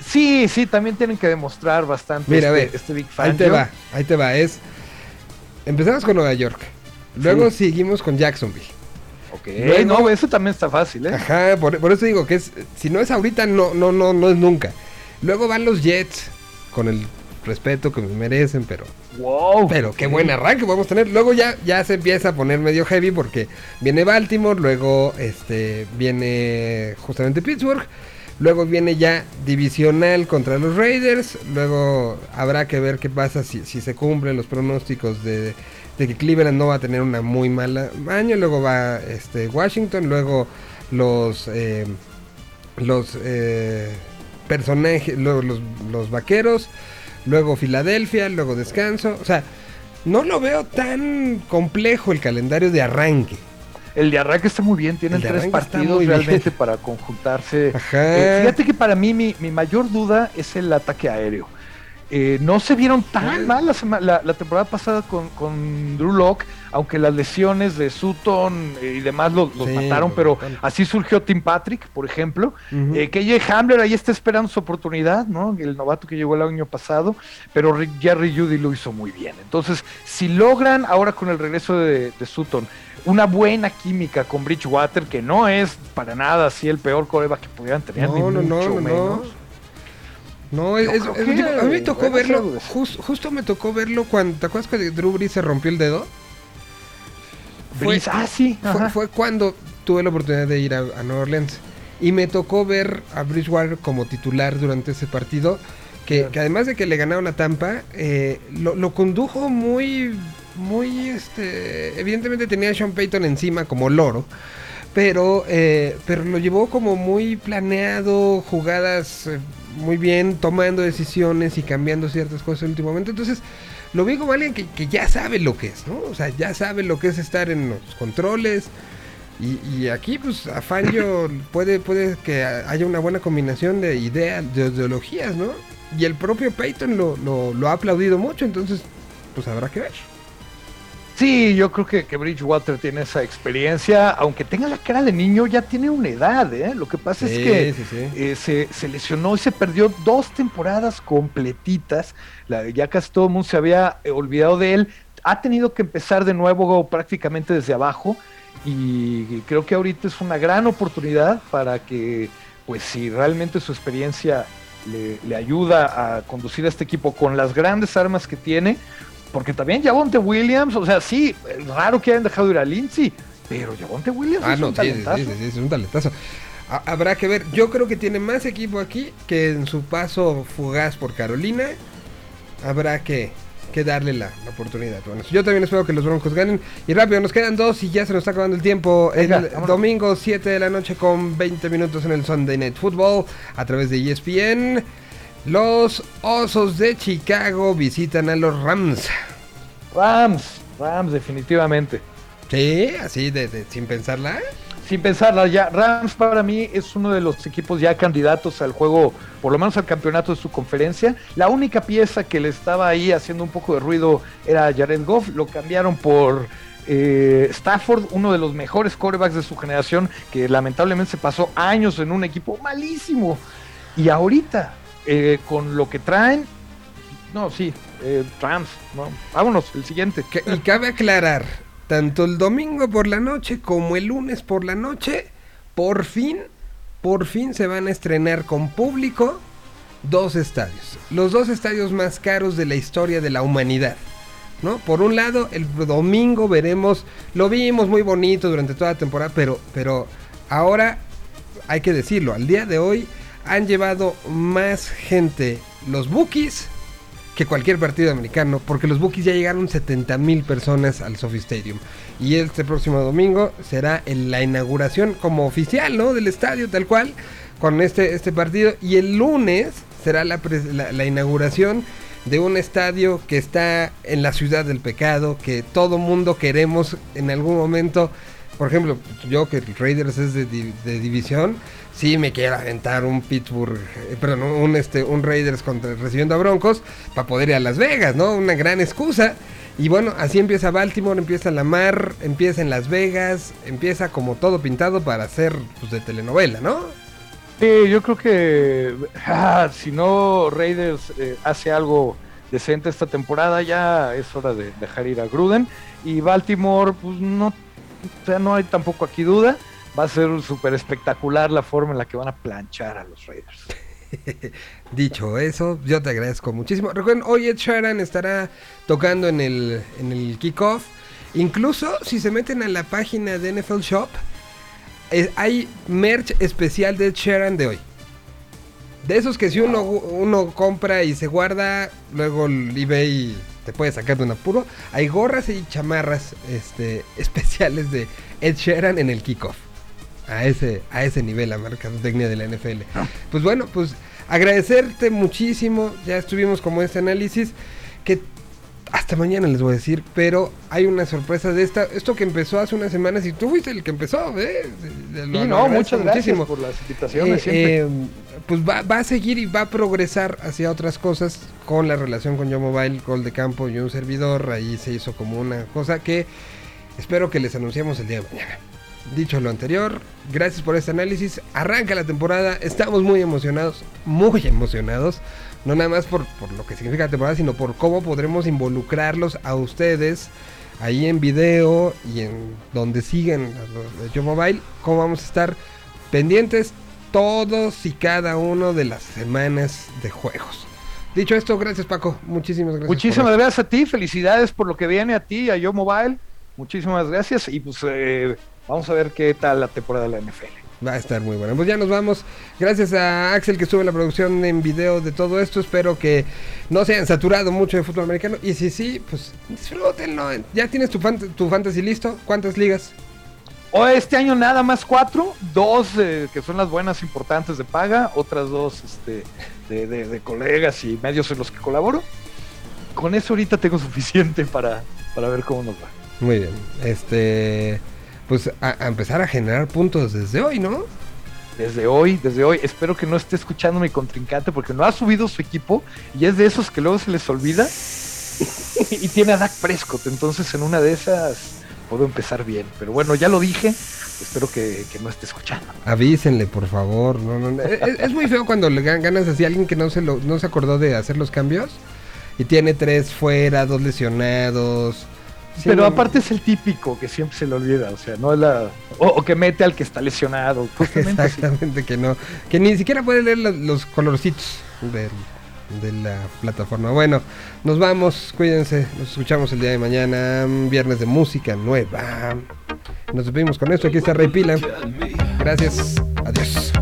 Sí, sí, también tienen que demostrar bastante Mira, este, a ver, este Big Fan. Ahí te va, ahí te va. Es. Empezamos con Nueva York. Luego sí. seguimos con Jacksonville. Ok, no, eso también está fácil, ¿eh? Ajá, por, por, eso digo que es, si no es ahorita, no, no, no, no es nunca. Luego van los Jets, con el respeto que me merecen, pero. Wow. Pero qué buen arranque podemos tener. Luego ya, ya se empieza a poner medio heavy porque viene Baltimore, luego este viene justamente Pittsburgh. Luego viene ya divisional contra los Raiders. Luego habrá que ver qué pasa si, si se cumplen los pronósticos de, de que Cleveland no va a tener una muy mala año. Luego va este, Washington, luego los eh, los eh, personajes, luego los, los, vaqueros, luego Filadelfia, luego descanso. O sea, no lo veo tan complejo el calendario de arranque. El de arranque está muy bien, tienen tres partidos realmente bien. para conjuntarse. Eh, fíjate que para mí mi, mi mayor duda es el ataque aéreo. Eh, no se vieron tan mal la, la, la temporada pasada con, con, Drew Locke, aunque las lesiones de Sutton eh, y demás los, los sí, mataron, pero así surgió Tim Patrick, por ejemplo. Uh -huh. eh, KJ Hamler ahí está esperando su oportunidad, ¿no? El novato que llegó el año pasado, pero Jerry Judy lo hizo muy bien. Entonces, si logran ahora con el regreso de, de Sutton una buena química con Bridgewater, que no es para nada así el peor coreback que pudieran tener, no, ni no, mucho no, menos. No, es, es, es, digo, a mí me tocó verlo, just, justo me tocó verlo cuando, ¿te acuerdas que Drew Brees se rompió el dedo? Brees, ah, sí. Fue, fue, cuando tuve la oportunidad de ir a, a, Nueva Orleans. Y me tocó ver a Bridgewater como titular durante ese partido. Que, claro. que además de que le ganaron a Tampa, eh, lo, lo, condujo muy, muy, este... Evidentemente tenía a Sean Payton encima como loro. Pero, eh, pero lo llevó como muy planeado, jugadas... Eh, muy bien tomando decisiones y cambiando ciertas cosas en el último momento. Entonces, lo vi como alguien que, que, ya sabe lo que es, ¿no? O sea, ya sabe lo que es estar en los controles. Y, y aquí, pues, a Fangio puede, puede que haya una buena combinación de ideas, de ideologías, ¿no? Y el propio Peyton lo, lo, lo ha aplaudido mucho, entonces, pues habrá que ver. Sí, yo creo que, que, Bridgewater tiene esa experiencia, aunque tenga la cara de niño, ya tiene una edad, ¿eh? Lo que pasa sí, es que sí, sí. Eh, se, se, lesionó y se perdió dos temporadas completitas, la, ya casi todo el mundo se había eh, olvidado de él, ha tenido que empezar de nuevo prácticamente desde abajo y creo que ahorita es una gran oportunidad para que, pues si realmente su experiencia le, le ayuda a conducir a este equipo con las grandes armas que tiene, porque también Javonte Williams, o sea, sí, raro que hayan dejado ir a Lindsay, pero Javonte Williams ah, es no, un sí, es un talentazo. ha- habrá que ver. Yo creo que tiene más equipo aquí que en su paso fugaz por Carolina. Habrá que, que darle la, la oportunidad. Bueno, yo también espero que los Broncos ganen. Y rápido, nos quedan dos y ya se nos está acabando el tiempo. Venga, el vámonos. domingo 7 de la noche con 20 minutos en el Sunday Night Football a través de ESPN. Los Osos de Chicago visitan a los Rams. Rams, Rams, definitivamente. Sí, así de, de- sin pensarla. Sin pensarla, ya Rams para mí es uno de los equipos ya candidatos al juego, por lo menos al campeonato de su conferencia. La única pieza que le estaba ahí haciendo un poco de ruido era Jared Goff. Lo cambiaron por eh, Stafford, uno de los mejores quarterbacks de su generación, que lamentablemente se pasó años en un equipo malísimo. Y ahorita, eh, con lo que traen, no, sí, eh, Rams, no. Vámonos, el siguiente. Y cabe aclarar, tanto el domingo por la noche como el lunes por la noche, por fin, por fin se van a estrenar con público dos estadios. Los dos estadios más caros de la historia de la humanidad. ¿No? Por un lado, el domingo veremos, lo vimos muy bonito durante toda la temporada, pero, pero ahora hay que decirlo, al día de hoy han llevado más gente los bookies que cualquier partido americano, porque los Bookies ya llegaron 70 mil personas al Sophie Stadium. Y este próximo domingo será la inauguración como oficial, ¿no? Del estadio, tal cual, con este, este partido. Y el lunes será la, la- inauguración de un estadio que está en la ciudad del pecado, que todo mundo queremos en algún momento. Por ejemplo, yo que Raiders es de, de división, sí me quiero aventar un Pittsburgh, eh, perdón, un, este, un Raiders contra, recibiendo a Broncos para poder ir a Las Vegas, ¿no? Una gran excusa. Y bueno, así empieza Baltimore, empieza la mar, empieza en Las Vegas, empieza como todo pintado para hacer pues, de telenovela, ¿no? Sí, yo creo que ah, si no Raiders eh, hace algo decente esta temporada, ya es hora de dejar ir a Gruden. Y Baltimore, pues no, o sea, no hay tampoco aquí duda. Va a ser súper espectacular la forma en la que van a planchar a los Raiders. Dicho eso, yo te agradezco muchísimo. Recuerden, hoy Ed Sheeran estará tocando en el, en el kickoff. Incluso si se meten a la página de NFL Shop, eh, hay merch especial de Ed Sheeran de hoy. De esos que si uno, uno compra y se guarda, luego el eBay te puede sacar de un apuro. Hay gorras y chamarras este, especiales de Ed Sheeran en el kickoff. A ese, a ese nivel la mercadotecnia de la NFL. Pues bueno, pues agradecerte muchísimo. Ya estuvimos como este análisis. Que hasta mañana les voy a decir. Pero hay una sorpresa de esta. Esto que empezó hace unas semanas. Y tú fuiste el que empezó, ¿eh? Lo- lo no, muchas gracias por las invitaciones. eh, siempre. eh, pues va, va a seguir y va a progresar hacia otras cosas con la relación con Yo Mobile, Gol de Campo y un servidor. Ahí se hizo como una cosa que espero que les anunciamos el día de mañana. Dicho lo anterior, gracias por este análisis. Arranca la temporada, estamos muy emocionados, muy emocionados. No nada más por, por lo que significa la temporada, sino por cómo podremos involucrarlos a ustedes ahí en video y en donde siguen los de Yo Mobile. Cómo vamos a estar pendientes todos y cada uno de las semanas de juegos. Dicho esto, gracias Paco, muchísimas gracias. Muchísimas gracias a ti, felicidades por lo que viene a ti, a Yo Mobile. Muchísimas gracias y pues eh, vamos a ver qué tal la temporada de la NFL. Va a estar muy bueno. Pues ya nos vamos. Gracias a Axel que estuvo en la producción en video de todo esto. Espero que no se hayan saturado mucho de fútbol americano. Y si sí, pues disfrútenlo. Ya tienes tu, fant- tu fantasy listo. ¿Cuántas ligas? O este año nada más cuatro, dos eh, que son las buenas importantes de paga, otras dos este, de, de- de colegas y medios en los que colaboro. Con eso ahorita tengo suficiente para, para ver cómo nos va. Muy bien. Este. Pues a, a empezar a generar puntos desde hoy, ¿no? Desde hoy, desde hoy, espero que no esté escuchando mi contrincante porque no ha subido su equipo y es de esos que luego se les olvida y tiene a Dak Prescott, entonces en una de esas puedo empezar bien. Pero bueno, ya lo dije, espero que, que no esté escuchando. Avísenle, por favor. No, no, no. Es, es muy feo cuando le gan- ganas así a alguien que no se, lo, no se acordó de hacer los cambios. Y tiene tres fuera, dos lesionados. Sí, Pero aparte es el típico que siempre se le olvida, o sea, no es la... O, o que mete al que está lesionado, justamente. Exactamente que no. Que ni siquiera puede leer los, los colorcitos del- de la plataforma. Bueno, nos vamos. Cuídense. Nos escuchamos el día de mañana. Viernes de música nueva. Nos despedimos con esto. Aquí está Rey Pila. Gracias. Adiós.